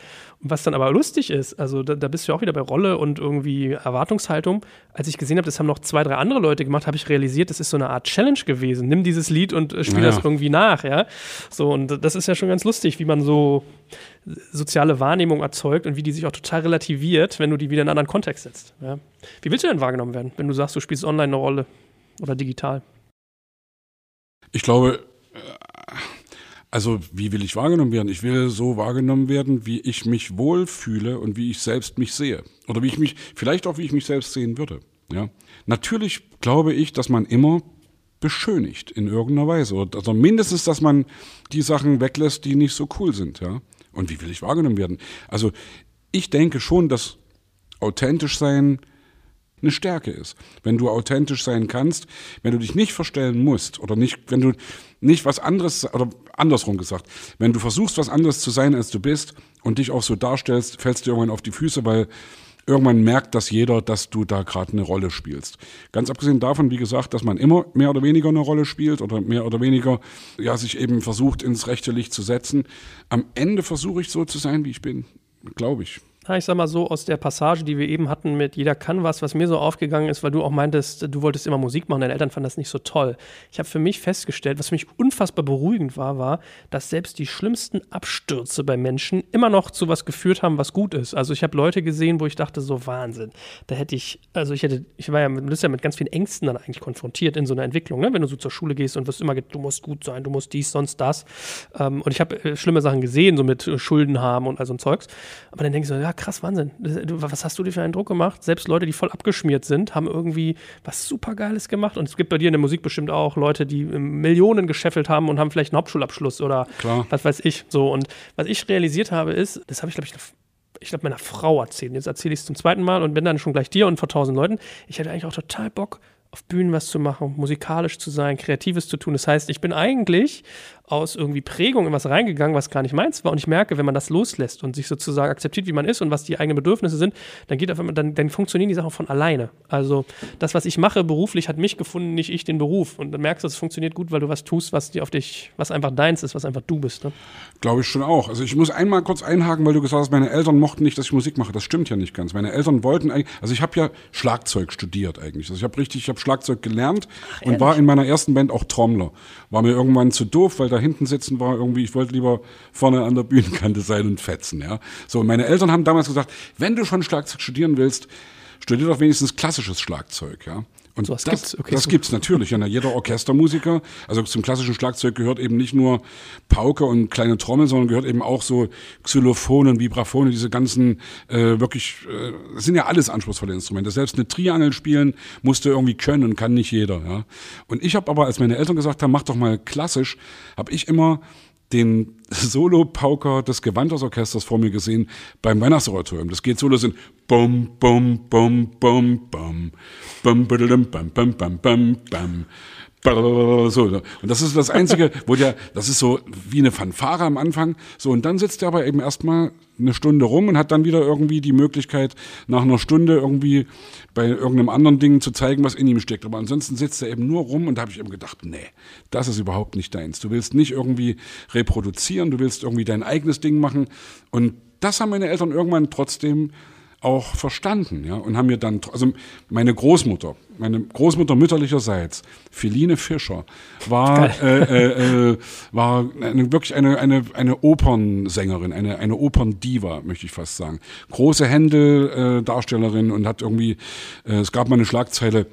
Was dann aber lustig ist, also da, da bist du ja auch wieder bei Rolle und irgendwie Erwartungshaltung. Als ich gesehen habe, das haben noch zwei, drei andere Leute gemacht, habe ich realisiert, das ist so eine Art Challenge gewesen. Nimm dieses Lied und äh, spiel Ja. das irgendwie nach, ja. So, und das ist ja schon ganz lustig, wie man so soziale Wahrnehmung erzeugt und wie die sich auch total relativiert, wenn du die wieder in einen anderen Kontext setzt. Ja. Wie willst du denn wahrgenommen werden, wenn du sagst, du spielst online eine Rolle oder digital? Ich glaube, also wie will ich wahrgenommen werden? Ich will so wahrgenommen werden, wie ich mich wohlfühle und wie ich selbst mich sehe. Oder wie ich mich, vielleicht auch wie ich mich selbst sehen würde. Ja? Natürlich glaube ich, dass man immer beschönigt in irgendeiner Weise. Oder also mindestens, dass man die Sachen weglässt, die nicht so cool sind. Ja? Und wie will ich wahrgenommen werden? Also ich denke schon, dass authentisch sein eine Stärke ist. Wenn du authentisch sein kannst, wenn du dich nicht verstellen musst oder nicht, wenn du nicht was anderes oder andersrum gesagt, wenn du versuchst, was anderes zu sein, als du bist und dich auch so darstellst, fällst du irgendwann auf die Füße, weil irgendwann merkt das jeder, dass du da gerade eine Rolle spielst. Ganz abgesehen davon, wie gesagt, dass man immer mehr oder weniger eine Rolle spielt oder mehr oder weniger ja sich eben versucht ins rechte Licht zu setzen. Am Ende versuche ich so zu sein, wie ich bin, glaube ich. Ich sag mal so, aus der Passage, die wir eben hatten mit Jeder kann was, was mir so aufgegangen ist, weil du auch meintest, du wolltest immer Musik machen, deine Eltern fanden das nicht so toll. Ich habe für mich festgestellt, was für mich unfassbar beruhigend war, war, dass selbst die schlimmsten Abstürze bei Menschen immer noch zu was geführt haben, was gut ist. Also ich habe Leute gesehen, wo ich dachte, so Wahnsinn. Da hätte ich, also ich hätte, ich war ja, du bist ja mit ganz vielen Ängsten dann eigentlich konfrontiert in so einer Entwicklung, ne? wenn du so zur Schule gehst und wirst immer, du musst gut sein, du musst dies, sonst das. Ähm, und ich habe äh, schlimme Sachen gesehen, so mit äh, Schulden haben und all so ein Zeugs. Aber dann denke ich so, ja krass, Wahnsinn. Was hast du dir für einen Druck gemacht? Selbst Leute, die voll abgeschmiert sind, haben irgendwie was super Geiles gemacht. Und es gibt bei dir in der Musik bestimmt auch Leute, die ähm, Millionen gescheffelt haben und haben vielleicht einen Hauptschulabschluss oder Klar. was weiß ich. So. Und was ich realisiert habe, ist, das habe ich, glaube ich, ich glaube, meiner Frau erzählen. Jetzt erzähle ich es zum zweiten Mal und bin dann schon gleich dir und vor tausend Leuten. Ich hätte eigentlich auch total Bock, auf Bühnen was zu machen, musikalisch zu sein, Kreatives zu tun. Das heißt, ich bin eigentlich aus irgendwie Prägung in was reingegangen, was gar nicht meins war. Und ich merke, wenn man das loslässt und sich sozusagen akzeptiert, wie man ist und was die eigenen Bedürfnisse sind, dann geht auf einmal, dann, dann funktionieren die Sachen von alleine. Also das, was ich mache beruflich, hat mich gefunden, nicht ich den Beruf. Und dann merkst du, es funktioniert gut, weil du was tust, was dir auf dich, was einfach deins ist, was einfach du bist. Ne? Glaube ich schon auch. Also ich muss einmal kurz einhaken, weil du gesagt hast, meine Eltern mochten nicht, dass ich Musik mache. Das stimmt ja nicht ganz. Meine Eltern wollten eigentlich, also ich habe ja Schlagzeug studiert eigentlich. Also ich habe richtig, ich habe Schlagzeug gelernt Ach, und war in meiner ersten Band auch Trommler. War mir irgendwann zu doof, weil da hinten sitzen war irgendwie, ich wollte lieber vorne an der Bühnenkante sein und fetzen, ja. So, meine Eltern haben damals gesagt, wenn du schon Schlagzeug studieren willst, studier doch wenigstens klassisches Schlagzeug, ja. Und so, das, gibt's, okay, das so. gibt's natürlich. Ja, jeder Orchestermusiker, also zum klassischen Schlagzeug gehört eben nicht nur Pauke und kleine Trommel, sondern gehört eben auch so Xylophone und Vibraphone, diese ganzen äh, wirklich, äh, das sind ja alles anspruchsvolle Instrumente. Selbst eine Triangel spielen musste irgendwie können und kann nicht jeder. Ja. Und ich habe aber, als meine Eltern gesagt haben, mach doch mal klassisch, habe ich immer den Solo-Pauker des Gewandhausorchesters vor mir gesehen beim Weihnachtsoratorium. Das geht so, das sind bum, bum, bum, bum, bum, bum, bum, bum, bum, bum, bum, bum. So, und das ist das Einzige, wo der, das ist so wie eine Fanfare am Anfang. So, und dann sitzt er aber eben erstmal eine Stunde rum und hat dann wieder irgendwie die Möglichkeit, nach einer Stunde irgendwie bei irgendeinem anderen Ding zu zeigen, was in ihm steckt. Aber ansonsten sitzt er eben nur rum und da habe ich eben gedacht, nee, das ist überhaupt nicht deins. Du willst nicht irgendwie reproduzieren, du willst irgendwie dein eigenes Ding machen. Und das haben meine Eltern irgendwann trotzdem auch verstanden, ja, und haben mir dann, also meine Großmutter, meine Großmutter mütterlicherseits, Philine Fischer, war, äh, äh, äh, war eine, wirklich eine, eine, eine Opernsängerin, eine, eine Operndiva, möchte ich fast sagen. Große Händel-Darstellerin und hat irgendwie, äh, es gab mal eine Schlagzeile,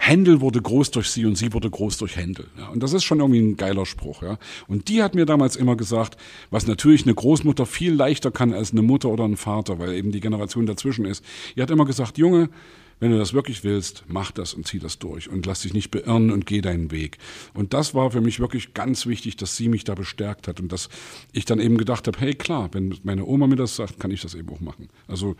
Händel wurde groß durch sie und sie wurde groß durch Händel. Ja. Und das ist schon irgendwie ein geiler Spruch. Ja. Und die hat mir damals immer gesagt, was natürlich eine Großmutter viel leichter kann als eine Mutter oder ein Vater, weil eben die Generation dazwischen ist. Die hat immer gesagt, Junge, wenn du das wirklich willst, mach das und zieh das durch und lass dich nicht beirren und geh deinen Weg. Und das war für mich wirklich ganz wichtig, dass sie mich da bestärkt hat und dass ich dann eben gedacht habe, hey klar, wenn meine Oma mir das sagt, kann ich das eben auch machen. Also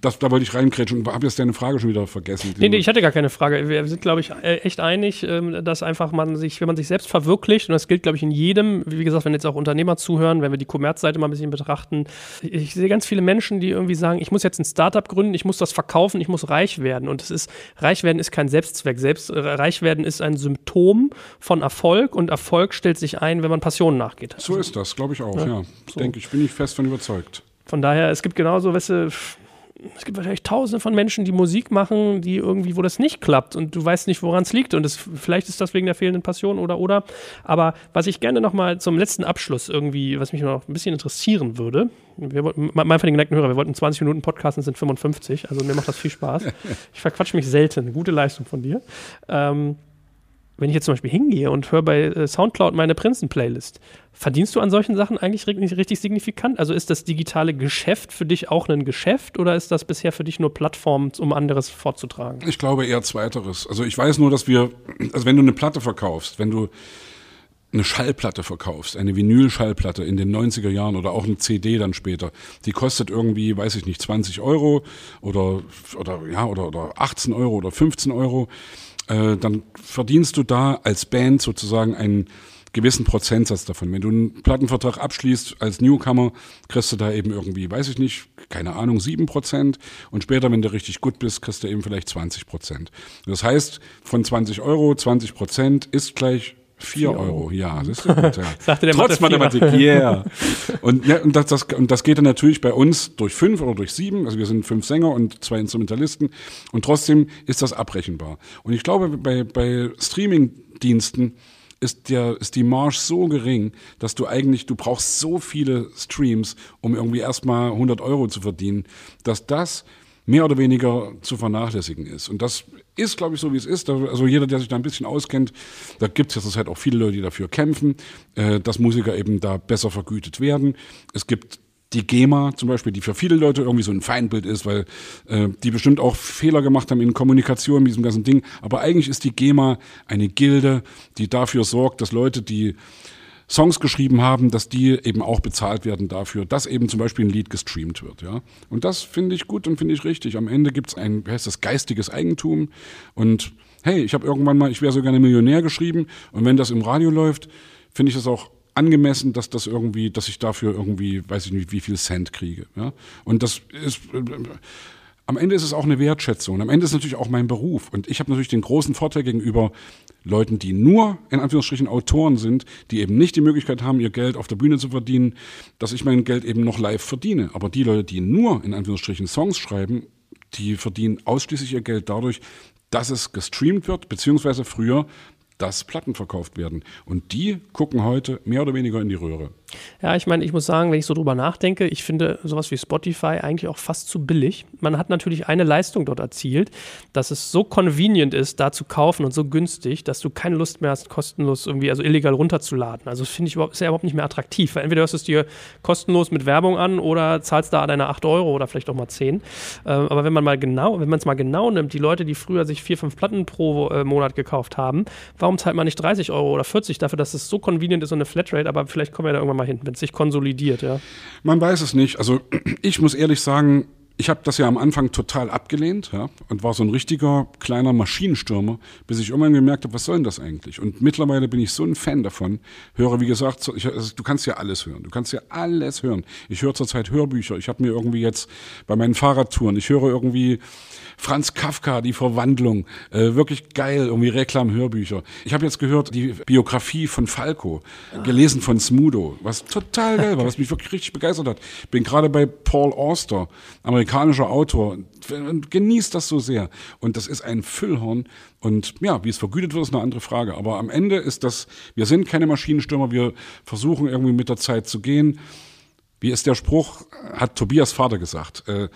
das, da wollte ich reinkrätschen und habe jetzt deine Frage schon wieder vergessen. Nee, nee, ich hatte gar keine Frage. Wir sind, glaube ich, äh, echt einig, ähm, dass einfach man sich, wenn man sich selbst verwirklicht, und das gilt, glaube ich, in jedem, wie gesagt, wenn jetzt auch Unternehmer zuhören, wenn wir die Kommerzseite mal ein bisschen betrachten, ich sehe ganz viele Menschen, die irgendwie sagen, ich muss jetzt ein Startup gründen, ich muss das verkaufen, ich muss reich werden. Und es ist, reich werden ist kein Selbstzweck. Selbst, äh, reich werden ist ein Symptom von Erfolg und Erfolg stellt sich ein, wenn man Passionen nachgeht. So ist das, glaube ich auch, ja. ja. So. Denke ich, bin ich fest von überzeugt. Von daher, es gibt genauso, weißt du, es gibt wahrscheinlich tausende von Menschen, die Musik machen, die irgendwie, wo das nicht klappt und du weißt nicht, woran es liegt. Und das, vielleicht ist das wegen der fehlenden Passion oder oder. Aber was ich gerne nochmal zum letzten Abschluss irgendwie, was mich noch ein bisschen interessieren würde, wir wollten, mein für den geneigten Hörer, wir wollten 20 Minuten Podcasten, sind 55, also mir macht das viel Spaß. Ich verquatsche mich selten. Gute Leistung von dir. Ähm, wenn ich jetzt zum Beispiel hingehe und höre bei äh, Soundcloud meine Prinzen-Playlist, verdienst du an solchen Sachen eigentlich richtig, signifikant? Also ist das digitale Geschäft für dich auch ein Geschäft oder ist das bisher für dich nur Plattform, um anderes vorzutragen? Ich glaube eher zweiteres. Also ich weiß nur, dass wir, also wenn du eine Platte verkaufst, wenn du eine Schallplatte verkaufst, eine Vinyl-Schallplatte in den 90er Jahren oder auch eine CD dann später, die kostet irgendwie, weiß ich nicht, 20 Euro oder, oder, ja, oder, oder 18 Euro oder 15 Euro äh, dann verdienst du da als Band sozusagen einen gewissen Prozentsatz davon. Wenn du einen Plattenvertrag abschließt als Newcomer, kriegst du da eben irgendwie, weiß ich nicht, keine Ahnung, sieben Prozent und später, wenn du richtig gut bist, kriegst du eben vielleicht 20 Prozent. Das heißt, von 20 Euro, 20 Prozent ist gleich 4 Euro, ja. Das ist gut, ja. Sagte der Trotz Mathe Mathematik, yeah. Und, ja, und, das, das, und das geht dann natürlich bei uns durch fünf oder durch sieben. Also wir sind fünf Sänger und zwei Instrumentalisten. Und trotzdem ist das abrechenbar. Und ich glaube, bei, bei Streaming-Diensten ist, der, ist die Marge so gering, dass du eigentlich, du brauchst so viele Streams, um irgendwie erstmal 100 Euro zu verdienen, dass das mehr oder weniger zu vernachlässigen ist. Und das ist, glaube ich, so, wie es ist. Also jeder, der sich da ein bisschen auskennt, da gibt es jetzt halt auch viele Leute, die dafür kämpfen, äh, dass Musiker eben da besser vergütet werden. Es gibt die GEMA zum Beispiel, die für viele Leute irgendwie so ein Feindbild ist, weil äh, die bestimmt auch Fehler gemacht haben in Kommunikation mit diesem ganzen Ding. Aber eigentlich ist die GEMA eine Gilde, die dafür sorgt, dass Leute, die Songs geschrieben haben, dass die eben auch bezahlt werden dafür, dass eben zum Beispiel ein Lied gestreamt wird. Ja? Und das finde ich gut und finde ich richtig. Am Ende gibt es ein, wie heißt das, geistiges Eigentum. Und hey, ich habe irgendwann mal, ich wäre so gerne Millionär geschrieben. Und wenn das im Radio läuft, finde ich das auch angemessen, dass das irgendwie, dass ich dafür irgendwie, weiß ich nicht, wie viel Cent kriege. Ja? Und das ist am Ende ist es auch eine Wertschätzung. Am Ende ist es natürlich auch mein Beruf. Und ich habe natürlich den großen Vorteil gegenüber Leuten, die nur in Anführungsstrichen Autoren sind, die eben nicht die Möglichkeit haben, ihr Geld auf der Bühne zu verdienen, dass ich mein Geld eben noch live verdiene. Aber die Leute, die nur in Anführungsstrichen Songs schreiben, die verdienen ausschließlich ihr Geld dadurch, dass es gestreamt wird, beziehungsweise früher, dass Platten verkauft werden. Und die gucken heute mehr oder weniger in die Röhre. Ja, ich meine, ich muss sagen, wenn ich so drüber nachdenke, ich finde sowas wie Spotify eigentlich auch fast zu billig. Man hat natürlich eine Leistung dort erzielt, dass es so convenient ist, da zu kaufen und so günstig, dass du keine Lust mehr hast, kostenlos irgendwie, also illegal runterzuladen. Also finde ich überhaupt, ist ja überhaupt nicht mehr attraktiv. Weil entweder hörst du es dir kostenlos mit Werbung an oder zahlst da deine 8 Euro oder vielleicht auch mal 10. Äh, aber wenn man mal genau, wenn man es mal genau nimmt, die Leute, die früher sich vier, fünf Platten pro äh, Monat gekauft haben, warum zahlt man nicht 30 Euro oder 40 dafür, dass es so convenient ist und eine Flatrate, aber vielleicht kommen wir da irgendwann mal hin, wenn es sich konsolidiert, ja? Man weiß es nicht. Also ich muss ehrlich sagen, ich habe das ja am Anfang total abgelehnt ja, und war so ein richtiger kleiner Maschinenstürmer, bis ich irgendwann gemerkt habe, was soll denn das eigentlich? Und mittlerweile bin ich so ein Fan davon. Höre, wie gesagt, ich, also, du kannst ja alles hören. Du kannst ja alles hören. Ich höre zurzeit Hörbücher. Ich habe mir irgendwie jetzt bei meinen Fahrradtouren, ich höre irgendwie Franz Kafka, die Verwandlung, äh, wirklich geil, irgendwie Reklam-Hörbücher. Ich habe jetzt gehört die Biografie von Falco, gelesen von Smudo, was total geil war, was mich wirklich richtig begeistert hat. Bin gerade bei Paul Auster, amerikanischer Autor, genießt das so sehr. Und das ist ein Füllhorn. Und ja, wie es vergütet wird, ist eine andere Frage. Aber am Ende ist das, wir sind keine Maschinenstürmer, wir versuchen irgendwie mit der Zeit zu gehen. Wie ist der Spruch, hat Tobias Vater gesagt. Äh,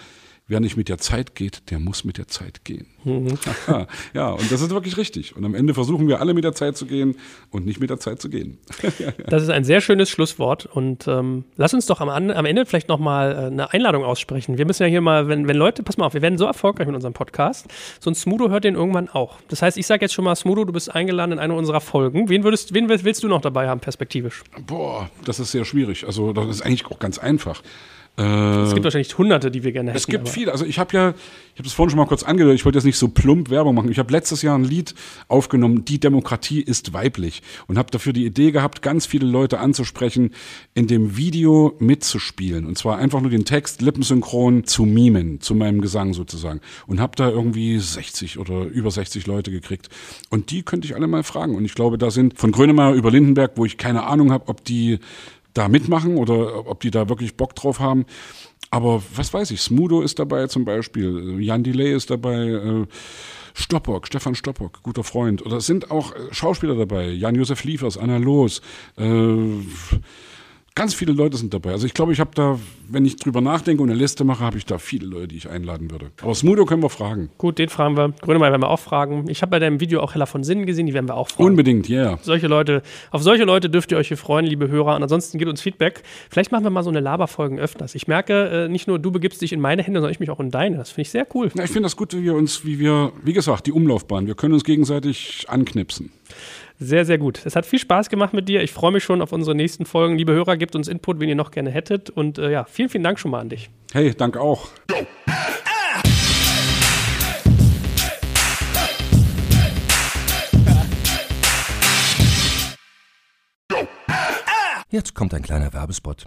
wer nicht mit der Zeit geht, der muss mit der Zeit gehen. Mhm. ja, und das ist wirklich richtig. Und am Ende versuchen wir alle mit der Zeit zu gehen und nicht mit der Zeit zu gehen. das ist ein sehr schönes Schlusswort. Und ähm, lass uns doch am, am Ende vielleicht nochmal äh, eine Einladung aussprechen. Wir müssen ja hier mal, wenn, wenn Leute, pass mal auf, wir werden so erfolgreich mit unserem Podcast, so ein Smudo hört den irgendwann auch. Das heißt, ich sage jetzt schon mal, Smudo, du bist eingeladen in eine unserer Folgen. Wen, würdest, wen willst du noch dabei haben, perspektivisch? Boah, das ist sehr schwierig. Also das ist eigentlich auch ganz einfach es gibt wahrscheinlich hunderte, die wir gerne hätten. Es gibt viele. Also ich habe ja, ich habe das vorhin schon mal kurz angedeutet, ich wollte jetzt nicht so plump Werbung machen. Ich habe letztes Jahr ein Lied aufgenommen, Die Demokratie ist weiblich. Und habe dafür die Idee gehabt, ganz viele Leute anzusprechen, in dem Video mitzuspielen. Und zwar einfach nur den Text lippensynchron zu mimen, zu meinem Gesang sozusagen. Und habe da irgendwie 60 oder über 60 Leute gekriegt. Und die könnte ich alle mal fragen. Und ich glaube, da sind von Grönemeyer über Lindenberg, wo ich keine Ahnung habe, ob die da mitmachen oder ob die da wirklich Bock drauf haben. Aber was weiß ich, Smudo ist dabei zum Beispiel, Jan Delay ist dabei, äh, Stoppock, Stefan Stoppock, guter Freund. Oder es sind auch äh, Schauspieler dabei, Jan-Josef Liefers, Anna Loos, äh, Ganz viele Leute sind dabei. Also ich glaube, ich habe da, wenn ich drüber nachdenke und eine Liste mache, habe ich da viele Leute, die ich einladen würde. Aber Smudo können wir fragen. Gut, den fragen wir. Grönemeyer werden wir auch fragen. Ich habe bei deinem Video auch Heller von Sinnen gesehen, die werden wir auch fragen. Unbedingt, ja. Yeah. Solche Leute, auf solche Leute dürft ihr euch hier freuen, liebe Hörer. Und ansonsten gebt uns Feedback. Vielleicht machen wir mal so eine Laberfolgen öfters. Ich merke, äh, nicht nur du begibst dich in meine Hände, sondern ich mich auch in deine. Das finde ich sehr cool. Ja, ich finde das gut, wie wir uns, wie wir, wie gesagt, die Umlaufbahn, wir können uns gegenseitig anknipsen. Sehr, sehr gut. Es hat viel Spaß gemacht mit dir. Ich freue mich schon auf unsere nächsten Folgen. Liebe Hörer, gebt uns Input, wenn ihr noch gerne hättet. Und äh, ja, vielen, vielen Dank schon mal an dich. Hey, danke auch. Jetzt kommt ein kleiner Werbespot.